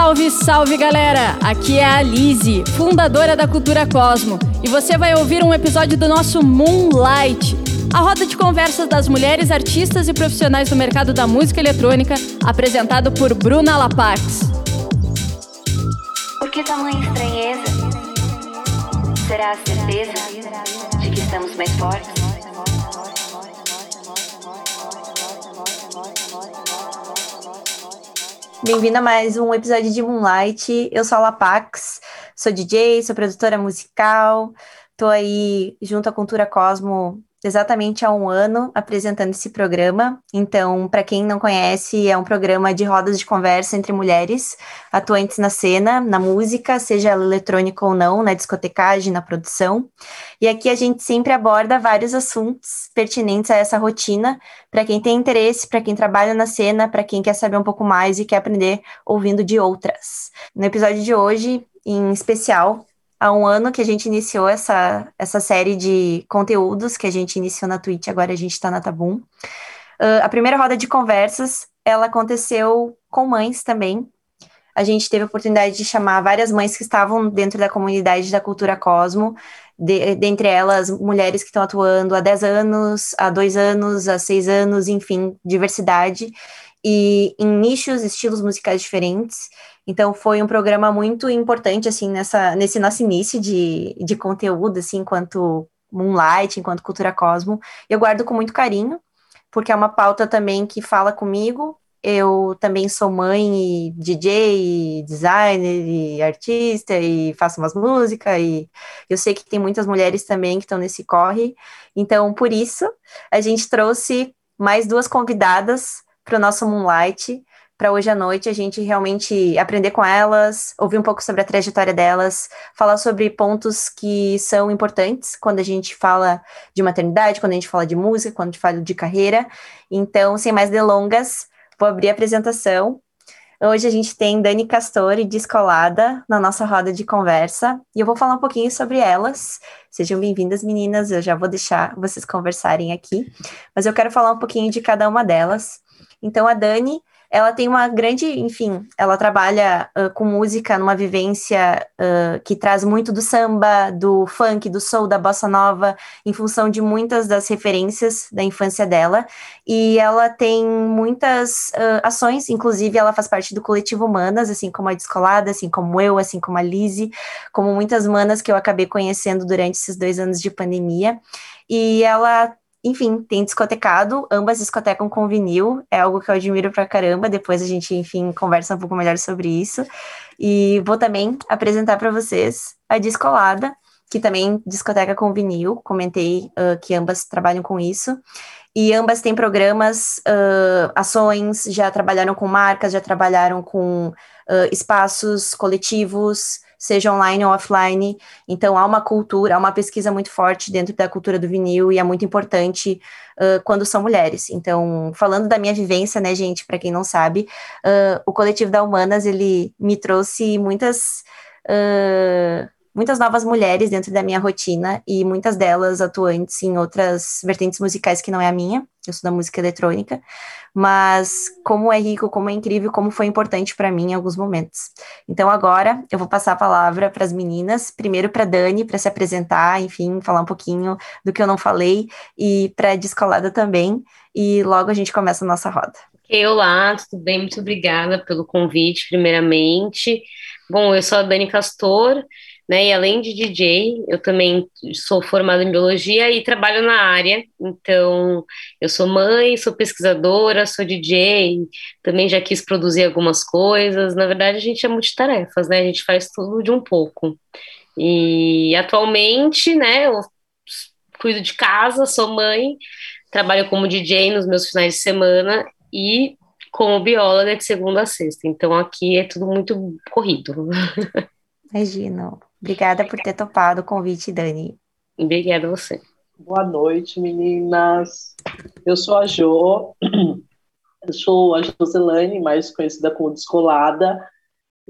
Salve, salve galera! Aqui é a Lise, fundadora da Cultura Cosmo, e você vai ouvir um episódio do nosso Moonlight, a roda de conversas das mulheres artistas e profissionais do mercado da música eletrônica, apresentado por Bruna Lapax. Por que tamanha estranheza? Será a certeza de que estamos mais fortes? Bem-vindo a mais um episódio de Moonlight. Eu sou a Lapax, sou DJ, sou produtora musical, tô aí junto à Cultura Cosmo exatamente há um ano apresentando esse programa. Então, para quem não conhece, é um programa de rodas de conversa entre mulheres atuantes na cena, na música, seja ela eletrônica ou não, na discotecagem, na produção. E aqui a gente sempre aborda vários assuntos pertinentes a essa rotina, para quem tem interesse, para quem trabalha na cena, para quem quer saber um pouco mais e quer aprender ouvindo de outras. No episódio de hoje, em especial, há um ano que a gente iniciou essa, essa série de conteúdos que a gente iniciou na Twitch, agora a gente está na Tabum. Uh, a primeira roda de conversas, ela aconteceu com mães também. A gente teve a oportunidade de chamar várias mães que estavam dentro da comunidade da Cultura Cosmo, de, dentre elas mulheres que estão atuando há 10 anos, há 2 anos, há 6 anos, enfim, diversidade, e em nichos, estilos musicais diferentes. Então foi um programa muito importante assim nessa nesse nosso início de, de conteúdo assim enquanto Moonlight, enquanto Cultura Cosmo. Eu guardo com muito carinho, porque é uma pauta também que fala comigo. Eu também sou mãe e DJ, e designer e artista e faço umas músicas e eu sei que tem muitas mulheres também que estão nesse corre. Então, por isso, a gente trouxe mais duas convidadas para o nosso Moonlight para hoje à noite a gente realmente aprender com elas, ouvir um pouco sobre a trajetória delas, falar sobre pontos que são importantes quando a gente fala de maternidade, quando a gente fala de música, quando a gente fala de carreira. Então, sem mais delongas, vou abrir a apresentação. Hoje a gente tem Dani Castori Descolada na nossa roda de conversa e eu vou falar um pouquinho sobre elas. Sejam bem-vindas, meninas. Eu já vou deixar vocês conversarem aqui, mas eu quero falar um pouquinho de cada uma delas. Então, a Dani ela tem uma grande, enfim, ela trabalha uh, com música numa vivência uh, que traz muito do samba, do funk, do soul, da bossa nova, em função de muitas das referências da infância dela. E ela tem muitas uh, ações, inclusive ela faz parte do coletivo Manas, assim como a Descolada, assim como eu, assim como a Lise, como muitas manas que eu acabei conhecendo durante esses dois anos de pandemia. E ela enfim, tem discotecado, ambas discotecam com vinil, é algo que eu admiro pra caramba. Depois a gente, enfim, conversa um pouco melhor sobre isso. E vou também apresentar para vocês a Discolada, que também discoteca com vinil. Comentei uh, que ambas trabalham com isso. E ambas têm programas, uh, ações, já trabalharam com marcas, já trabalharam com uh, espaços coletivos, seja online ou offline. Então, há uma cultura, há uma pesquisa muito forte dentro da cultura do vinil e é muito importante uh, quando são mulheres. Então, falando da minha vivência, né, gente, para quem não sabe, uh, o coletivo da Humanas, ele me trouxe muitas. Uh, muitas novas mulheres dentro da minha rotina e muitas delas atuantes em outras vertentes musicais que não é a minha. Eu sou da música eletrônica, mas como é rico, como é incrível, como foi importante para mim em alguns momentos. Então agora eu vou passar a palavra para as meninas, primeiro para Dani para se apresentar, enfim, falar um pouquinho do que eu não falei e para Descolada também, e logo a gente começa a nossa roda. olá, tudo bem? Muito obrigada pelo convite, primeiramente. Bom, eu sou a Dani Castor, né? E além de DJ, eu também sou formada em biologia e trabalho na área. Então, eu sou mãe, sou pesquisadora, sou DJ, também já quis produzir algumas coisas. Na verdade, a gente é multitarefas, né? A gente faz tudo de um pouco. E atualmente, né, eu cuido de casa, sou mãe, trabalho como DJ nos meus finais de semana e como bióloga de segunda a sexta. Então aqui é tudo muito corrido. Imagino. Obrigada por ter topado o convite, Dani. Obrigada a você. Boa noite, meninas. Eu sou a Jo, eu sou a Joselane, mais conhecida como Descolada.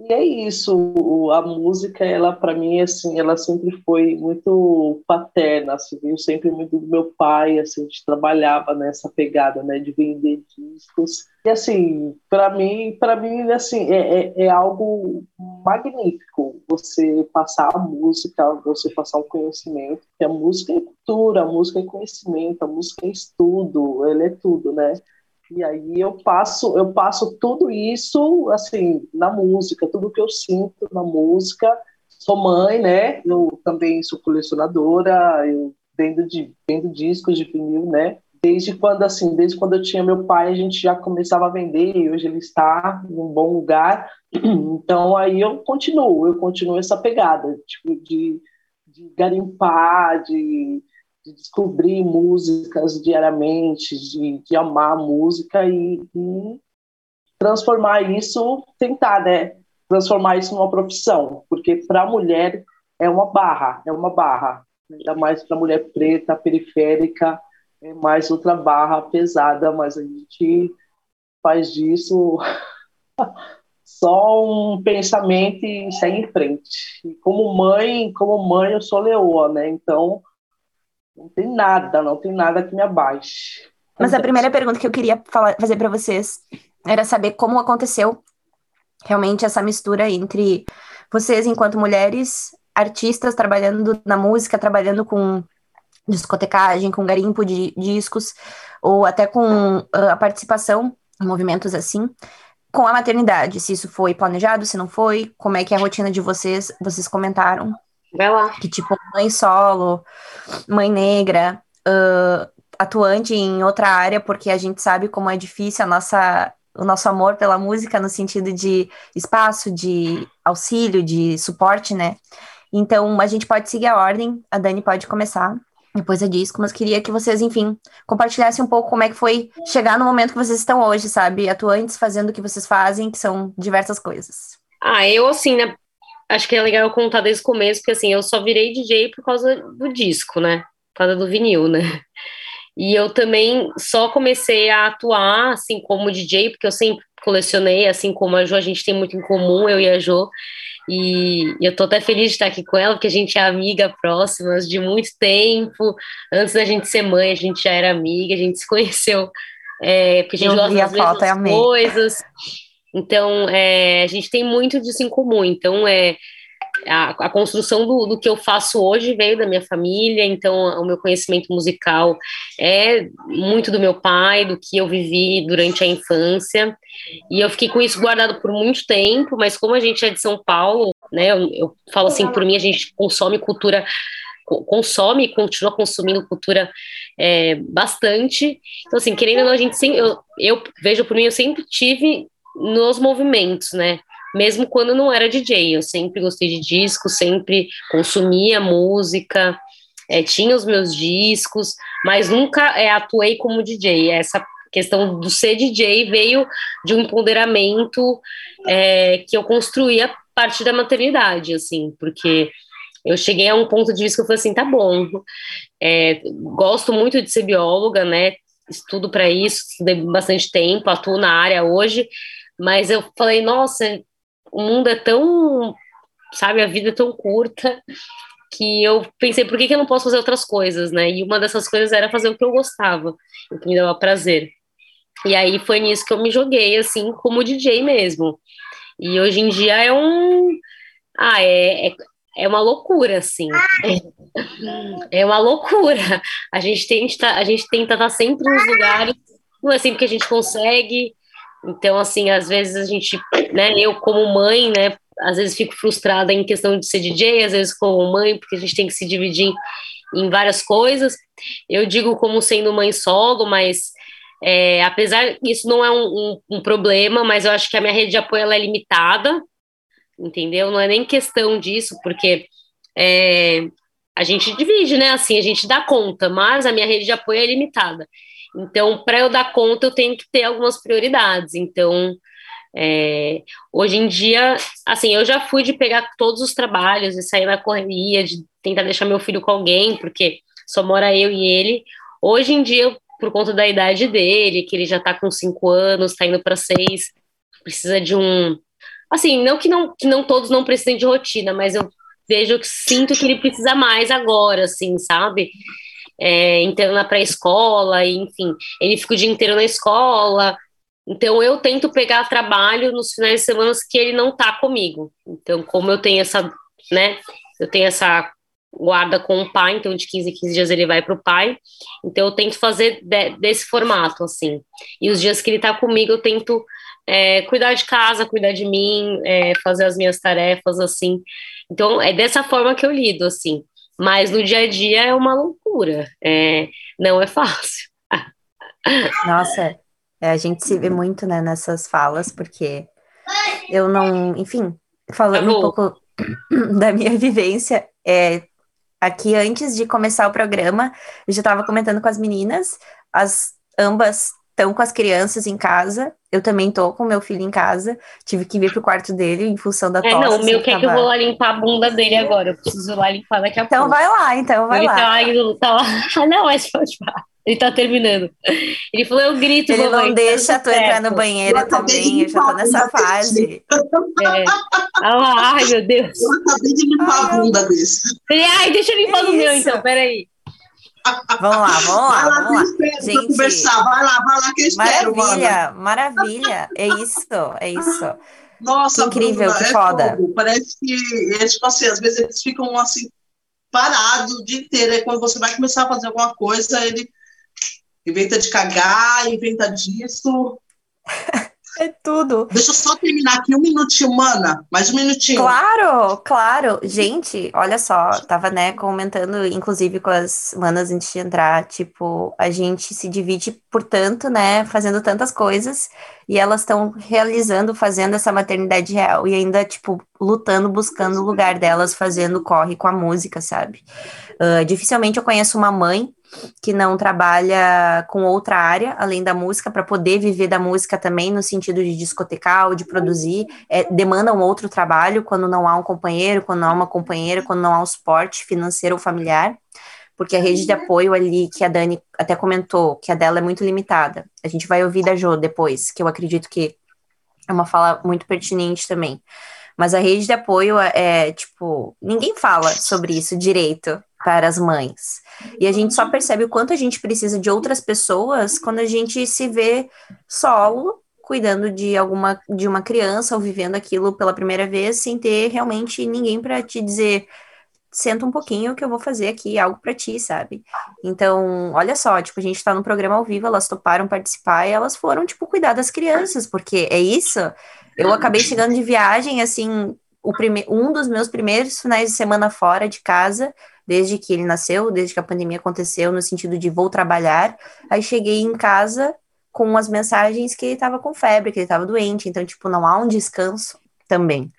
E é isso, a música, ela para mim, assim, ela sempre foi muito paterna, assim, veio sempre muito do meu pai, assim, a gente trabalhava nessa pegada, né, de vender discos E assim, para mim, para mim assim, é, é, é, algo magnífico você passar a música, você passar o conhecimento, porque a música é cultura, a música é conhecimento, a música é estudo, ele é tudo, né? E aí eu passo, eu passo tudo isso assim na música, tudo que eu sinto na música. Sou mãe, né? Eu também sou colecionadora, eu vendo de vendo discos de vinil, né? desde quando assim, desde quando eu tinha meu pai, a gente já começava a vender e hoje ele está em um bom lugar. Então aí eu continuo, eu continuo essa pegada, tipo de, de garimpar, de, de descobrir músicas diariamente, de, de amar música e, e transformar isso, tentar, né, transformar isso numa profissão, porque para a mulher é uma barra, é uma barra, ainda mais para a mulher preta, periférica, é mais outra barra pesada, mas a gente faz disso só um pensamento e segue em frente. E como mãe, como mãe eu sou leoa, né? Então não tem nada, não tem nada que me abaixe. Mas a primeira pergunta que eu queria falar, fazer para vocês era saber como aconteceu realmente essa mistura entre vocês enquanto mulheres artistas trabalhando na música, trabalhando com discotecagem, com garimpo de discos, ou até com uh, a participação em movimentos assim, com a maternidade, se isso foi planejado, se não foi, como é que é a rotina de vocês, vocês comentaram. Vai lá. Que tipo, mãe solo, mãe negra, uh, atuante em outra área, porque a gente sabe como é difícil a nossa, o nosso amor pela música no sentido de espaço, de auxílio, de suporte, né? Então, a gente pode seguir a ordem, a Dani pode começar depois é disco, mas queria que vocês, enfim, compartilhassem um pouco como é que foi chegar no momento que vocês estão hoje, sabe? Atuantes fazendo o que vocês fazem, que são diversas coisas. Ah, eu, assim, né? Acho que é legal eu contar desde o começo, porque, assim, eu só virei DJ por causa do disco, né? Por causa do vinil, né? E eu também só comecei a atuar, assim, como DJ, porque eu sempre colecionei, assim como a Jo, a gente tem muito em comum, eu e a Jo. E eu tô até feliz de estar aqui com ela, porque a gente é amiga próxima de muito tempo. Antes da gente ser mãe, a gente já era amiga, a gente se conheceu, é, porque a gente eu gosta das mesmas coisas. Então, é, a gente tem muito disso em comum. Então, é, a, a construção do, do, que eu faço hoje veio da minha família, então o meu conhecimento musical é muito do meu pai, do que eu vivi durante a infância, e eu fiquei com isso guardado por muito tempo, mas como a gente é de São Paulo, né, eu, eu falo assim, por mim a gente consome cultura consome e continua consumindo cultura é, bastante. Então, assim, querendo ou não, a gente sempre, eu, eu vejo por mim, eu sempre tive nos movimentos, né? mesmo quando não era DJ. Eu sempre gostei de disco, sempre consumia música, é, tinha os meus discos, mas nunca é, atuei como DJ. Essa questão do ser DJ veio de um empoderamento é, que eu construí a partir da maternidade, assim, porque eu cheguei a um ponto de vista que eu falei assim, tá bom, é, gosto muito de ser bióloga, né, estudo para isso, estudei bastante tempo, atuo na área hoje, mas eu falei, nossa, o mundo é tão, sabe, a vida é tão curta que eu pensei, por que, que eu não posso fazer outras coisas, né? E uma dessas coisas era fazer o que eu gostava, o que me dava prazer. E aí foi nisso que eu me joguei, assim, como DJ mesmo. E hoje em dia é um. Ah, é, é, é uma loucura, assim. É, é uma loucura. A gente tenta, a gente tenta estar sempre nos lugares, não é sempre que a gente consegue, então, assim, às vezes a gente, né, eu como mãe, né, às vezes fico frustrada em questão de ser DJ, às vezes como mãe, porque a gente tem que se dividir em várias coisas. Eu digo como sendo mãe solo, mas é, apesar isso não é um, um, um, problema, mas eu acho que a minha rede de apoio é limitada, entendeu? Não é nem questão disso, porque é, a gente divide, né? Assim, a gente dá conta, mas a minha rede de apoio é limitada. Então, para eu dar conta, eu tenho que ter algumas prioridades. Então, é, hoje em dia, assim, eu já fui de pegar todos os trabalhos e sair na correria, de tentar deixar meu filho com alguém, porque só mora eu e ele. Hoje em dia, por conta da idade dele, que ele já está com cinco anos, está indo para seis, precisa de um. Assim, não que, não que não todos não precisem de rotina, mas eu vejo que sinto que ele precisa mais agora, assim, sabe? É, entrando na pré-escola, enfim, ele fica o dia inteiro na escola, Então eu tento pegar trabalho nos finais de semana que ele não tá comigo. Então, como eu tenho essa, né? Eu tenho essa guarda com o pai, então de 15 em 15 dias ele vai para o pai. Então eu tento fazer de, desse formato, assim. E os dias que ele está comigo, eu tento é, cuidar de casa, cuidar de mim, é, fazer as minhas tarefas, assim. Então é dessa forma que eu lido, assim. Mas no dia a dia é uma loucura, é, não é fácil. Nossa, é, a gente se vê muito né, nessas falas, porque eu não, enfim, falando um pouco da minha vivência, é, aqui antes de começar o programa, eu já estava comentando com as meninas, as ambas estão com as crianças em casa, eu também tô com meu filho em casa, tive que vir pro quarto dele em função da tosse. É, não, o meu quer tava... que eu vou lá limpar a bunda dele agora, eu preciso lá limpar daqui a então pouco. Então vai lá, então vai ele lá. Tá, ele tá lá, ah, não, mas pode falar. Ele tá terminando. Ele falou, eu grito, Ele mamãe, não deixa tu entrar no banheiro eu também, eu já tô nessa fase. É. Ah, ai, meu Deus. Eu acabei de limpar ai, a bunda desse. Ai, deixa eu limpar no meu, então, peraí. Vamos lá, vamos lá, vai lá vamos lá. Gente, conversar. Vai lá, vai lá que eu espero, Maravilha, mano. maravilha. É isso, é isso. Nossa, que incrível, Bruna, que é foda. Fogo. Parece que, é, tipo assim, às vezes eles ficam assim, parados o dia inteiro. Aí quando você vai começar a fazer alguma coisa, ele inventa de cagar, inventa disso. É tudo. Deixa eu só terminar aqui um minutinho, mana. Mais um minutinho. Claro, claro. Gente, olha só, tava, né, comentando, inclusive, com as manas antes de entrar, tipo, a gente se divide por tanto, né, fazendo tantas coisas, e elas estão realizando, fazendo essa maternidade real, e ainda, tipo, lutando, buscando o lugar delas, fazendo corre com a música, sabe? Uh, dificilmente eu conheço uma mãe que não trabalha com outra área além da música para poder viver da música também no sentido de discotecar ou de produzir é, demanda um outro trabalho quando não há um companheiro quando não há uma companheira quando não há um suporte financeiro ou familiar porque a rede de apoio ali que a Dani até comentou que a dela é muito limitada. A gente vai ouvir da Jo depois que eu acredito que é uma fala muito pertinente também. Mas a rede de apoio é, é tipo ninguém fala sobre isso direito para as mães. E a gente só percebe o quanto a gente precisa de outras pessoas quando a gente se vê solo, cuidando de alguma de uma criança ou vivendo aquilo pela primeira vez sem ter realmente ninguém para te dizer senta um pouquinho que eu vou fazer aqui algo para ti, sabe? Então, olha só, tipo, a gente tá no programa ao vivo, elas toparam participar e elas foram tipo cuidar das crianças, porque é isso. Eu acabei chegando de viagem assim, o prime... um dos meus primeiros finais de semana fora de casa, desde que ele nasceu, desde que a pandemia aconteceu, no sentido de vou trabalhar. Aí cheguei em casa com as mensagens que ele estava com febre, que ele estava doente, então, tipo, não há um descanso também.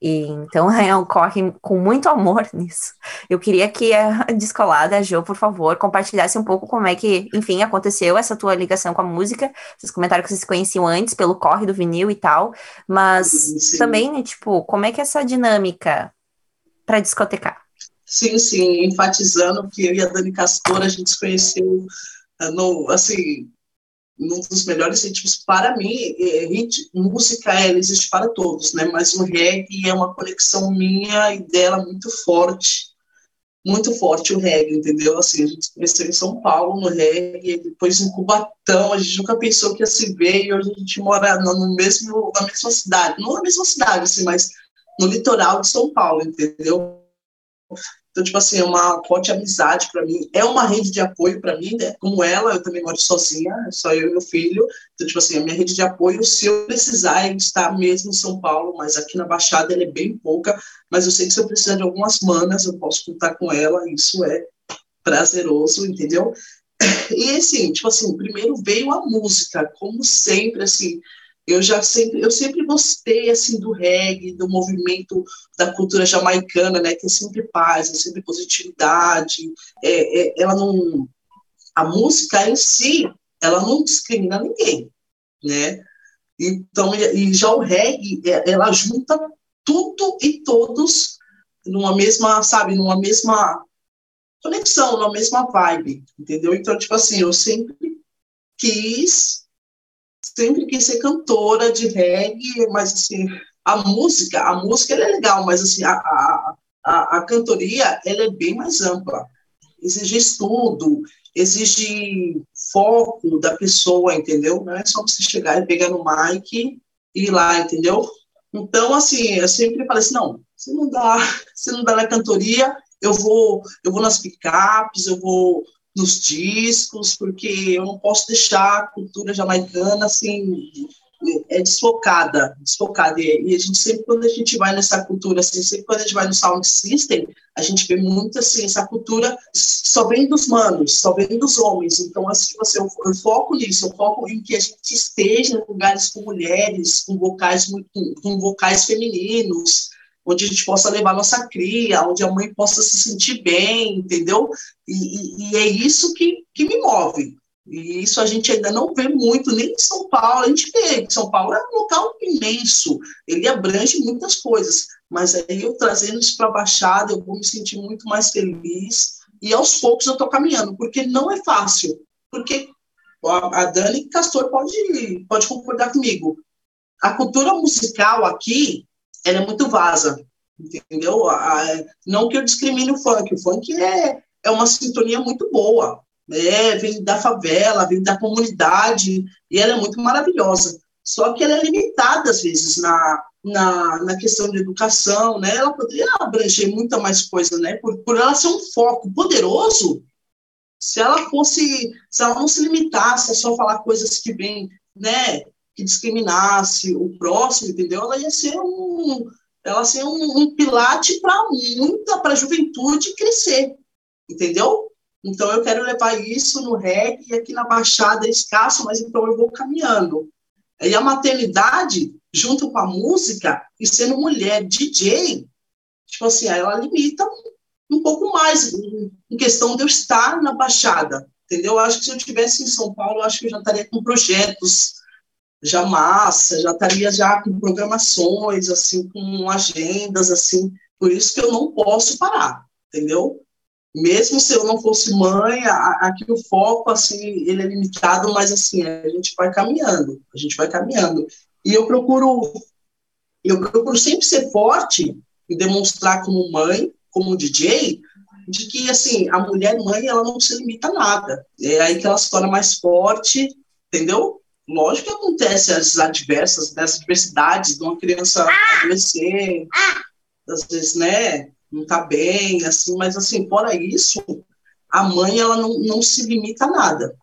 E, então, é, ocorre com muito amor nisso. Eu queria que a Descolada, a Jo, por favor, compartilhasse um pouco como é que, enfim, aconteceu essa tua ligação com a música. Vocês comentaram que vocês se conheciam antes pelo corre do vinil e tal, mas sim. também, né, tipo, como é que é essa dinâmica para discotecar? Sim, sim, enfatizando que eu e a Dani Castor, a gente se conheceu ah, no, assim, num dos melhores ritmos para mim, ritmo, música ela existe para todos, né? Mas o reggae é uma conexão minha e dela muito forte, muito forte o reggae, entendeu? Assim, a gente conheceu em São Paulo no reggae, depois em Cubatão, a gente nunca pensou que ia se ver e hoje a gente mora no mesmo, na mesma cidade, não na mesma cidade, assim, mas no litoral de São Paulo, entendeu? Então, tipo assim, é uma forte amizade para mim, é uma rede de apoio para mim, né? Como ela, eu também moro sozinha, só eu e meu filho. Então, tipo assim, a minha rede de apoio, se eu precisar, é estar mesmo em São Paulo, mas aqui na Baixada ela é bem pouca. Mas eu sei que se eu precisar de algumas manas, eu posso contar com ela, isso é prazeroso, entendeu? E assim, tipo assim, primeiro veio a música, como sempre, assim, eu já sempre, eu sempre gostei assim do reggae, do movimento da cultura jamaicana, né, que é sempre paz, é sempre positividade. É, é, ela não, a música em si, ela não discrimina ninguém, né? Então, e já o reggae, é, ela junta tudo e todos numa mesma, sabe, numa mesma conexão, numa mesma vibe, entendeu? Então, tipo assim, eu sempre quis sempre quis ser cantora de reggae, mas assim, a música, a música é legal, mas assim, a, a, a, cantoria ela é bem mais ampla. Exige estudo, exige foco da pessoa, entendeu? Não é só você chegar e pegar no mic e ir lá, entendeu? Então, assim, eu sempre falei assim, não, se não dá, se não dá na cantoria, eu vou, eu vou nas picapes, eu vou nos discos, porque eu não posso deixar a cultura jamaicana assim é desfocada, desfocada. E, a gente sempre, quando a gente vai nessa cultura, assim, sempre quando a gente vai no sound system, a gente vê muito, assim, essa cultura só vem dos manos, só vem dos homens. Então, assim, você, eu, eu foco nisso, eu foco em que a gente esteja em lugares com mulheres, com vocais, com, com vocais femininos, onde a gente possa levar nossa cria, onde a mãe possa se sentir bem, entendeu? E, e, e é isso que, que me move. E isso a gente ainda não vê muito, nem em São Paulo. A gente vê que São Paulo é um local imenso, ele abrange muitas coisas. Mas aí eu trazendo isso para a Baixada, eu vou me sentir muito mais feliz. E aos poucos eu estou caminhando, porque não é fácil. Porque a Dani Castor pode, pode concordar comigo. A cultura musical aqui, ela é muito vaza, entendeu? não que eu discrimine o funk, o funk é, é uma sintonia muito boa, é, vem da favela, vem da comunidade, e ela é muito maravilhosa. Só que ela é limitada, às vezes, na, na, na questão de educação, né? Ela poderia abranger muita mais coisa, né? Por, por ela ser um foco poderoso, se ela fosse, se ela não se limitasse a só falar coisas que vêm, né? Que discriminasse o próximo, entendeu? Ela ia ser um, ela ser um, um pilate para muita, para a juventude crescer, entendeu? Então, eu quero levar isso no reggae, e aqui na Baixada é escasso, mas então eu vou caminhando. E a maternidade, junto com a música, e sendo mulher DJ, tipo assim, ela limita um pouco mais em questão de eu estar na Baixada, entendeu? Eu acho que se eu estivesse em São Paulo, acho que eu já estaria com projetos já massa, já estaria já com programações, assim, com agendas, assim, por isso que eu não posso parar, entendeu? mesmo se eu não fosse mãe, aqui o foco, assim, ele é limitado, mas, assim, a gente vai caminhando, a gente vai caminhando. E eu procuro, eu procuro sempre ser forte e demonstrar como mãe, como DJ, de que, assim, a mulher mãe, ela não se limita a nada. É aí que ela se torna mais forte, entendeu? Lógico que acontece as adversas, né, as adversidades de uma criança adoecer, às vezes, né, não está bem, assim, mas assim, fora isso, a mãe ela não, não se limita a nada.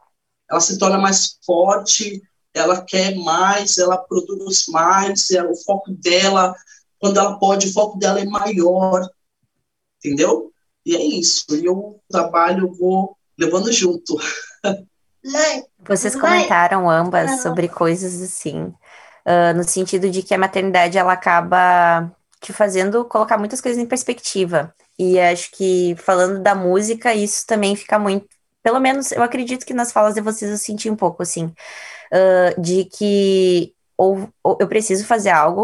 Ela se torna mais forte, ela quer mais, ela produz mais, é, o foco dela, quando ela pode, o foco dela é maior, entendeu? E é isso. E eu trabalho, vou levando junto. Vocês comentaram ambas sobre coisas assim, uh, no sentido de que a maternidade ela acaba te fazendo colocar muitas coisas em perspectiva. E acho que falando da música, isso também fica muito. Pelo menos eu acredito que nas falas de vocês eu senti um pouco assim, uh, de que ou, ou, eu preciso fazer algo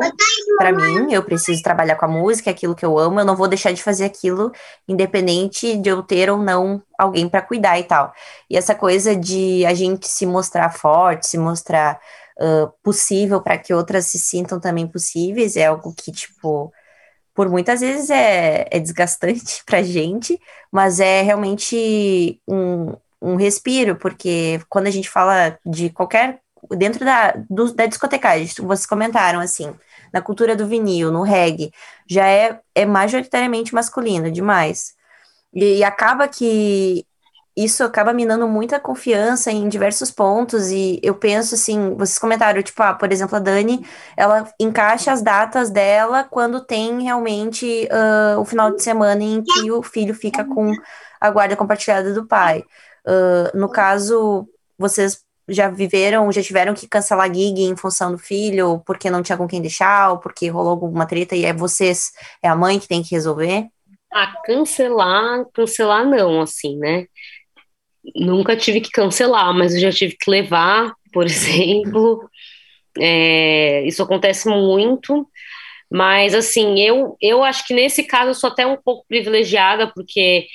para mim, eu preciso trabalhar com a música, aquilo que eu amo, eu não vou deixar de fazer aquilo, independente de eu ter ou não alguém para cuidar e tal. E essa coisa de a gente se mostrar forte, se mostrar uh, possível para que outras se sintam também possíveis, é algo que, tipo, por muitas vezes é, é desgastante pra gente, mas é realmente um, um respiro, porque quando a gente fala de qualquer. Dentro da, do, da discotecagem, vocês comentaram assim, na cultura do vinil, no reggae, já é, é majoritariamente masculino demais. E, e acaba que isso acaba minando muita confiança em diversos pontos, e eu penso assim, vocês comentaram, tipo, ah, por exemplo, a Dani, ela encaixa as datas dela quando tem realmente uh, o final de semana em que o filho fica com a guarda compartilhada do pai. Uh, no caso, vocês já viveram, já tiveram que cancelar gig em função do filho, porque não tinha com quem deixar, ou porque rolou alguma treta, e é vocês, é a mãe que tem que resolver? Ah, cancelar, cancelar não, assim, né? nunca tive que cancelar, mas eu já tive que levar, por exemplo. É, isso acontece muito, mas assim, eu, eu acho que nesse caso eu sou até um pouco privilegiada, porque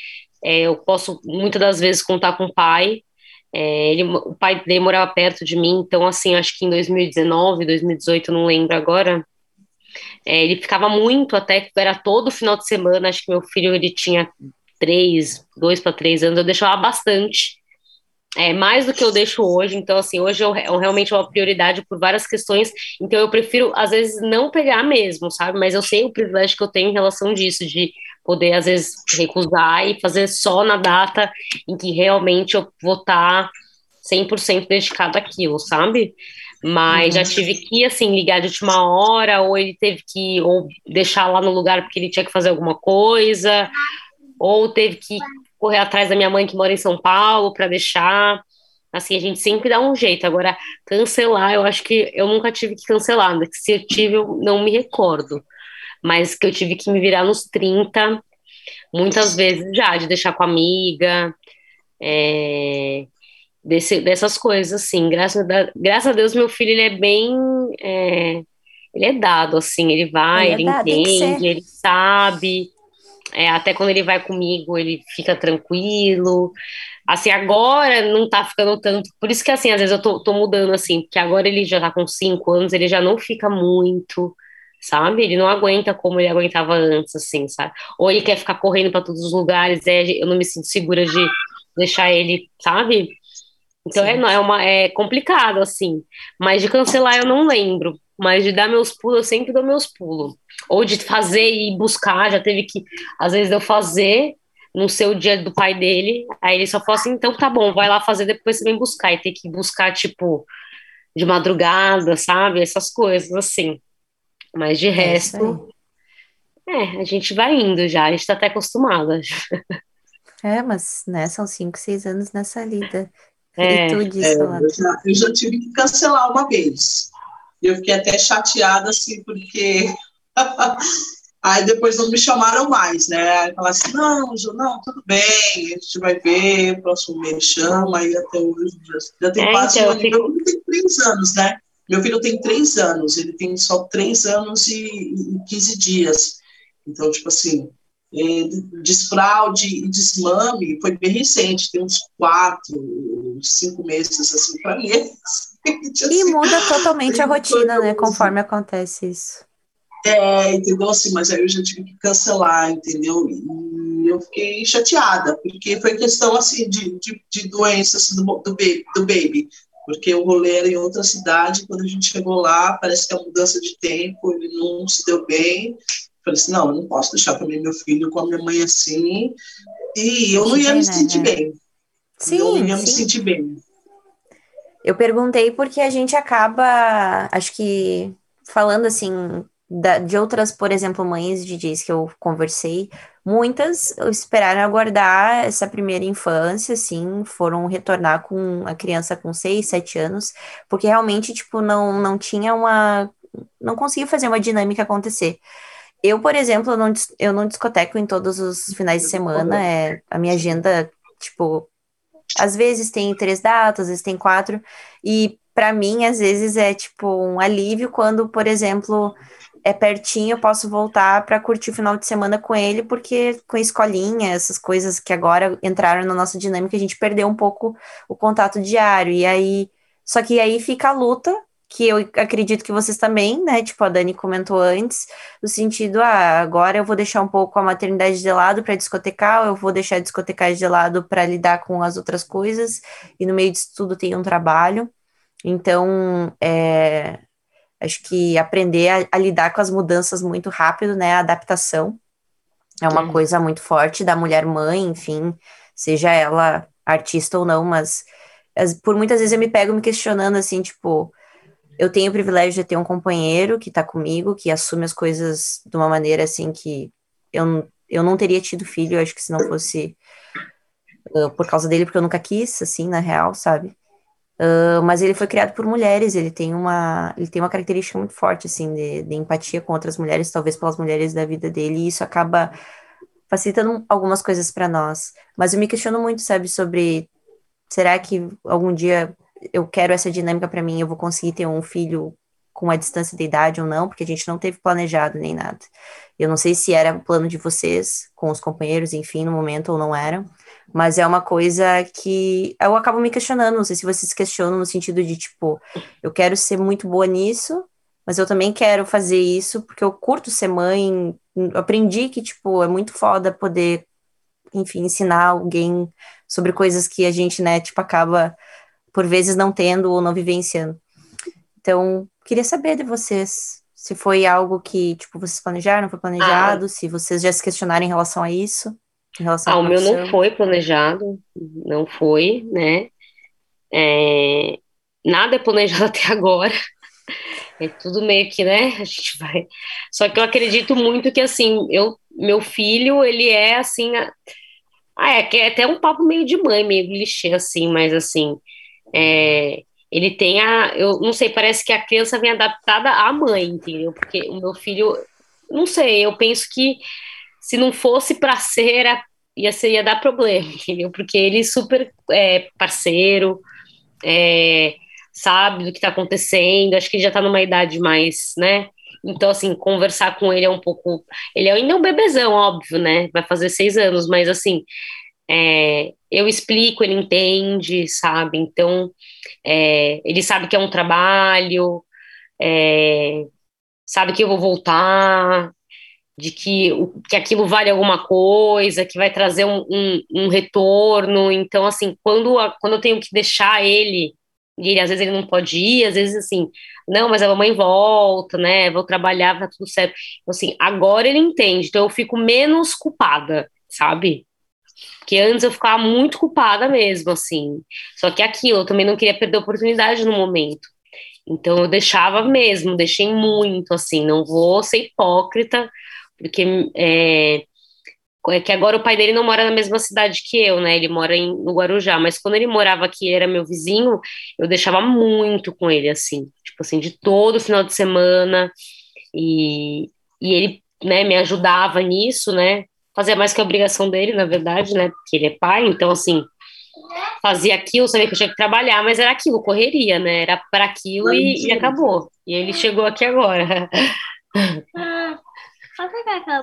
é, eu posso muitas das vezes contar com o pai. É, ele, o pai dele morava perto de mim, então assim, acho que em 2019, 2018, não lembro agora, é, ele ficava muito até, era todo final de semana, acho que meu filho ele tinha três, dois para três anos, eu deixava bastante. é mais do que eu deixo hoje. Então, assim, hoje eu, eu realmente é uma prioridade por várias questões. Então, eu prefiro, às vezes, não pegar mesmo, sabe? Mas eu sei o privilégio que eu tenho em relação disso, de poder, às vezes, recusar e fazer só na data em que realmente eu vou estar 100% dedicado àquilo, sabe? Mas uhum. já tive que, assim, ligar de última hora, ou ele teve que ou deixar lá no lugar porque ele tinha que fazer alguma coisa, ou teve que correr atrás da minha mãe que mora em São Paulo para deixar. Assim, a gente sempre dá um jeito. Agora, cancelar, eu acho que eu nunca tive que cancelar. Se eu tive, eu não me recordo. Mas que eu tive que me virar nos 30, muitas vezes já, de deixar com a amiga, é, desse, dessas coisas, assim. Graças a, graças a Deus, meu filho, ele é bem. É, ele é dado, assim, ele vai, ele, é dado, entende, ele sabe. É, até quando ele vai comigo, ele fica tranquilo. Assim, agora não tá ficando tanto. Por isso que, assim, às vezes eu tô, tô mudando, assim, porque agora ele já tá com cinco anos, ele já não fica muito, sabe? Ele não aguenta como ele aguentava antes, assim, sabe? Ou ele quer ficar correndo para todos os lugares, é, eu não me sinto segura de deixar ele, sabe? Então é, é, uma, é complicado, assim. Mas de cancelar eu não lembro. Mas de dar meus pulos, eu sempre dou meus pulos. Ou de fazer e buscar, já teve que, às vezes, eu fazer no seu dia do pai dele, aí ele só falou assim, então tá bom, vai lá fazer, depois você vem buscar, e tem que buscar, tipo, de madrugada, sabe, essas coisas, assim, mas de é resto, é, a gente vai indo já, a gente tá até acostumada. É, mas, né, são cinco, seis anos nessa lida, é, e disse, é, eu, já, eu já tive que cancelar uma vez, eu fiquei até chateada, assim, porque aí depois não me chamaram mais, né? Aí falaram assim, não, Ju, não, tudo bem, a gente vai ver, o próximo mês chama, aí até hoje já, já tem é, quase então, um ano. Fico... Tem três anos, né? Meu filho tem três anos, ele tem só três anos e, e 15 dias. Então, tipo assim, é, desfraude e desmame foi bem recente, tem uns quatro, cinco meses, assim, para mim. Assim, e muda totalmente a rotina, né, conforme acontece isso. É, entendeu? Assim, mas aí eu já tive que cancelar, entendeu? E eu fiquei chateada, porque foi questão, assim, de, de, de doença assim, do, do, baby, do baby, porque o rolê era em outra cidade, quando a gente chegou lá, parece que a mudança de tempo, ele não se deu bem, falei assim, não, eu não posso deixar também meu filho com a minha mãe assim, e eu não ia me sentir bem. Sim, eu não ia sim. me sentir bem. Eu perguntei porque a gente acaba, acho que, falando assim, de outras, por exemplo, mães de DJs que eu conversei, muitas esperaram aguardar essa primeira infância, assim, foram retornar com a criança com 6, 7 anos, porque realmente, tipo, não, não tinha uma. não conseguia fazer uma dinâmica acontecer. Eu, por exemplo, eu não, eu não discoteco em todos os finais de semana, é, a minha agenda, tipo, às vezes tem três datas, às vezes tem quatro, e para mim, às vezes, é tipo um alívio quando, por exemplo, é pertinho, eu posso voltar para curtir o final de semana com ele, porque com a escolinha, essas coisas que agora entraram na nossa dinâmica, a gente perdeu um pouco o contato diário. E aí, só que aí fica a luta, que eu acredito que vocês também, né? Tipo, a Dani comentou antes, no sentido, ah, agora eu vou deixar um pouco a maternidade de lado para discotecar, eu vou deixar a discotecar de lado para lidar com as outras coisas, e no meio disso tudo tem um trabalho. Então, é, Acho que aprender a, a, lidar com as mudanças muito rápido, né? A adaptação é uma Sim. coisa muito forte da mulher mãe, enfim, seja ela artista ou não, mas as, por muitas vezes eu me pego me questionando assim, tipo, eu tenho o privilégio de ter um companheiro que tá comigo, que assume as coisas de uma maneira assim que eu, eu não teria tido filho, acho que se não fosse uh, por causa dele, porque eu nunca quis, assim, na real, sabe? Uh, mas ele foi criado por mulheres, ele tem uma, ele tem uma característica muito forte, assim, de, de, empatia com outras mulheres, talvez pelas mulheres da vida dele, e isso acaba facilitando algumas coisas para nós. Mas eu me questiono muito, sabe, sobre será que algum dia eu quero essa dinâmica para mim, eu vou conseguir ter um filho com a distância de idade ou não, porque a gente não teve planejado nem nada. Eu não sei se era plano de vocês, com os companheiros, enfim, no momento ou não era. Mas é uma coisa que eu acabo me questionando, não sei se vocês questionam no sentido de, tipo, eu quero ser muito boa nisso, mas eu também quero fazer isso porque eu curto ser mãe, aprendi que, tipo, é muito foda poder enfim, ensinar alguém sobre coisas que a gente, né, tipo, acaba por vezes não tendo ou não vivenciando. Então, queria saber de vocês se foi algo que, tipo, vocês planejaram, não foi planejado, ah. se vocês já se questionaram em relação a isso. Ah, o meu não foi planejado, não foi, né? É, nada é planejado até agora. É tudo meio que, né? A gente vai. Só que eu acredito muito que, assim, eu, meu filho, ele é assim. A... Ah, é, que é até um papo meio de mãe, meio clichê, assim, mas assim. É, ele tem a. Eu não sei, parece que a criança vem adaptada à mãe, entendeu? Porque o meu filho, não sei, eu penso que se não fosse para ser, ia, ser, ia dar problema, entendeu? Porque ele é super é, parceiro, é, sabe do que está acontecendo, acho que ele já está numa idade mais, né? Então, assim, conversar com ele é um pouco. Ele ainda é um bebezão, óbvio, né? Vai fazer seis anos, mas assim, é, eu explico, ele entende, sabe? Então, é, ele sabe que é um trabalho, é, sabe que eu vou voltar, de que, que aquilo vale alguma coisa, que vai trazer um, um, um retorno. Então, assim, quando, quando eu tenho que deixar ele, e ele, às vezes ele não pode ir, às vezes assim, não, mas a mamãe volta, né? Vou trabalhar, tá tudo certo. Então, assim, agora ele entende, então eu fico menos culpada, sabe? Porque antes eu ficava muito culpada mesmo, assim. Só que aquilo, eu também não queria perder a oportunidade no momento. Então eu deixava mesmo, deixei muito, assim, não vou ser hipócrita, porque é, é que agora o pai dele não mora na mesma cidade que eu, né? Ele mora em, no Guarujá, mas quando ele morava aqui, era meu vizinho, eu deixava muito com ele, assim, tipo assim, de todo final de semana, e, e ele, né, me ajudava nisso, né? fazia mais que a obrigação dele, na verdade, né? Porque ele é pai, então, assim, fazia aquilo, sabia que eu tinha que trabalhar, mas era aquilo, correria, né? Era para aquilo e, e, acabou. E ele chegou aqui agora. Posso pegar aquela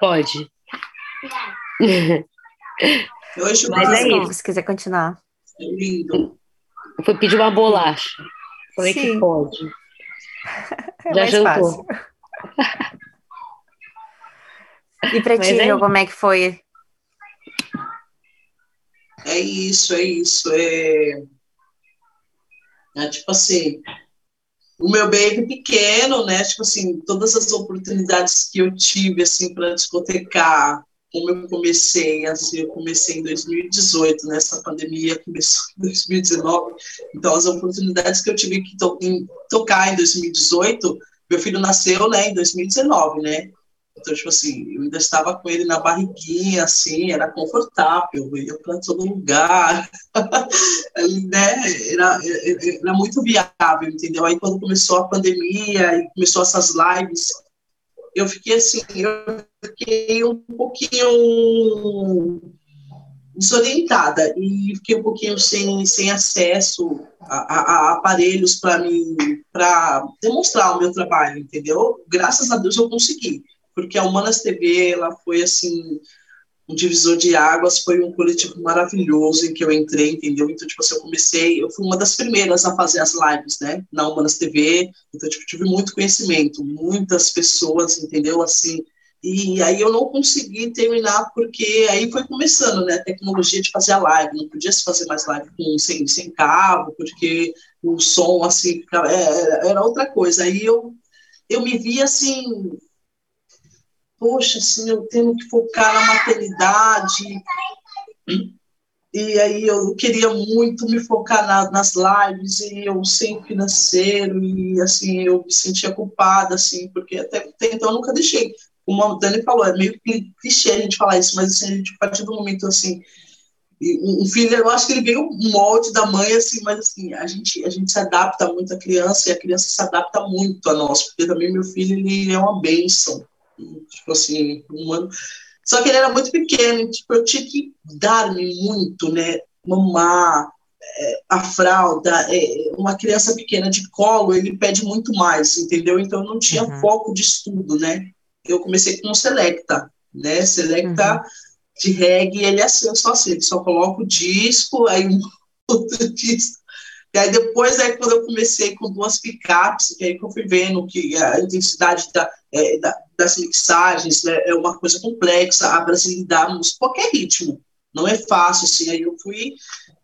Pode. Hoje mas é isso. Se quiser continuar. É lindo. Eu fui pedir uma bolacha. Falei Sim. que pode. É Já jantou. E pra ti, é como é que foi? É isso, é isso. É, é tipo assim, o meu baby pequeno, né? Tipo assim, todas as oportunidades que eu tive assim para discotecar, como eu comecei, assim, eu comecei em 2018, nessa né, pandemia começou em 2019. Então as oportunidades que eu tive que to em, tocar em 2018, meu filho nasceu, né, em 2019, né? Então, tipo assim, eu ainda estava com ele na barriguinha, assim, era confortável, eu ia para todo lugar, né? Era, era muito viável, entendeu? Aí, quando começou a pandemia e começou essas lives, eu fiquei assim, eu fiquei um pouquinho desorientada e fiquei um pouquinho sem, sem acesso a, a, a aparelhos para me para demonstrar o meu trabalho, entendeu? Graças a Deus eu consegui porque a Humanas TV ela foi assim um divisor de águas, foi um coletivo maravilhoso em que eu entrei, entendeu? Então, tipo assim, eu comecei, eu fui uma das primeiras a fazer as lives, né, na Humanas TV, então, tipo, tive muito conhecimento, muitas pessoas, entendeu? Assim, e aí eu não consegui terminar, porque aí foi começando, né, a tecnologia de fazer a live, não podia se fazer mais live com, sem, sem cabo, porque o som, assim, era, era outra coisa, aí eu, eu me vi, assim, poxa, assim, eu tenho que focar na maternidade. E aí eu queria muito me focar na, nas lives e eu sem financeiro e assim eu me sentia culpada assim porque até, então eu nunca deixei como a Dani falou é meio clichê a gente falar isso mas assim a gente a partir do momento assim um filho eu acho que ele veio um molde da mãe assim mas assim a gente a gente se adapta muito à criança e a criança se adapta muito a nós porque também meu filho ele é uma bênção tipo assim, um ano. Só que ele era muito pequeno, tipo, eu tinha que dar-me muito, né? Mamar, é, a fralda, é, uma criança pequena de colo, ele pede muito mais, entendeu? Então eu não tinha uhum. foco de estudo, né? Eu comecei com o Selecta, né? Selecta uhum. de reggae, ele é assim, só assim, ele só coloca o disco, aí um outro disco. E aí depois, aí, quando eu comecei com duas picapes, que aí que eu fui vendo que a intensidade da, é, das mixagens, né, é uma coisa complexa, a brasilidade, qualquer ritmo, não é fácil, assim, aí eu fui,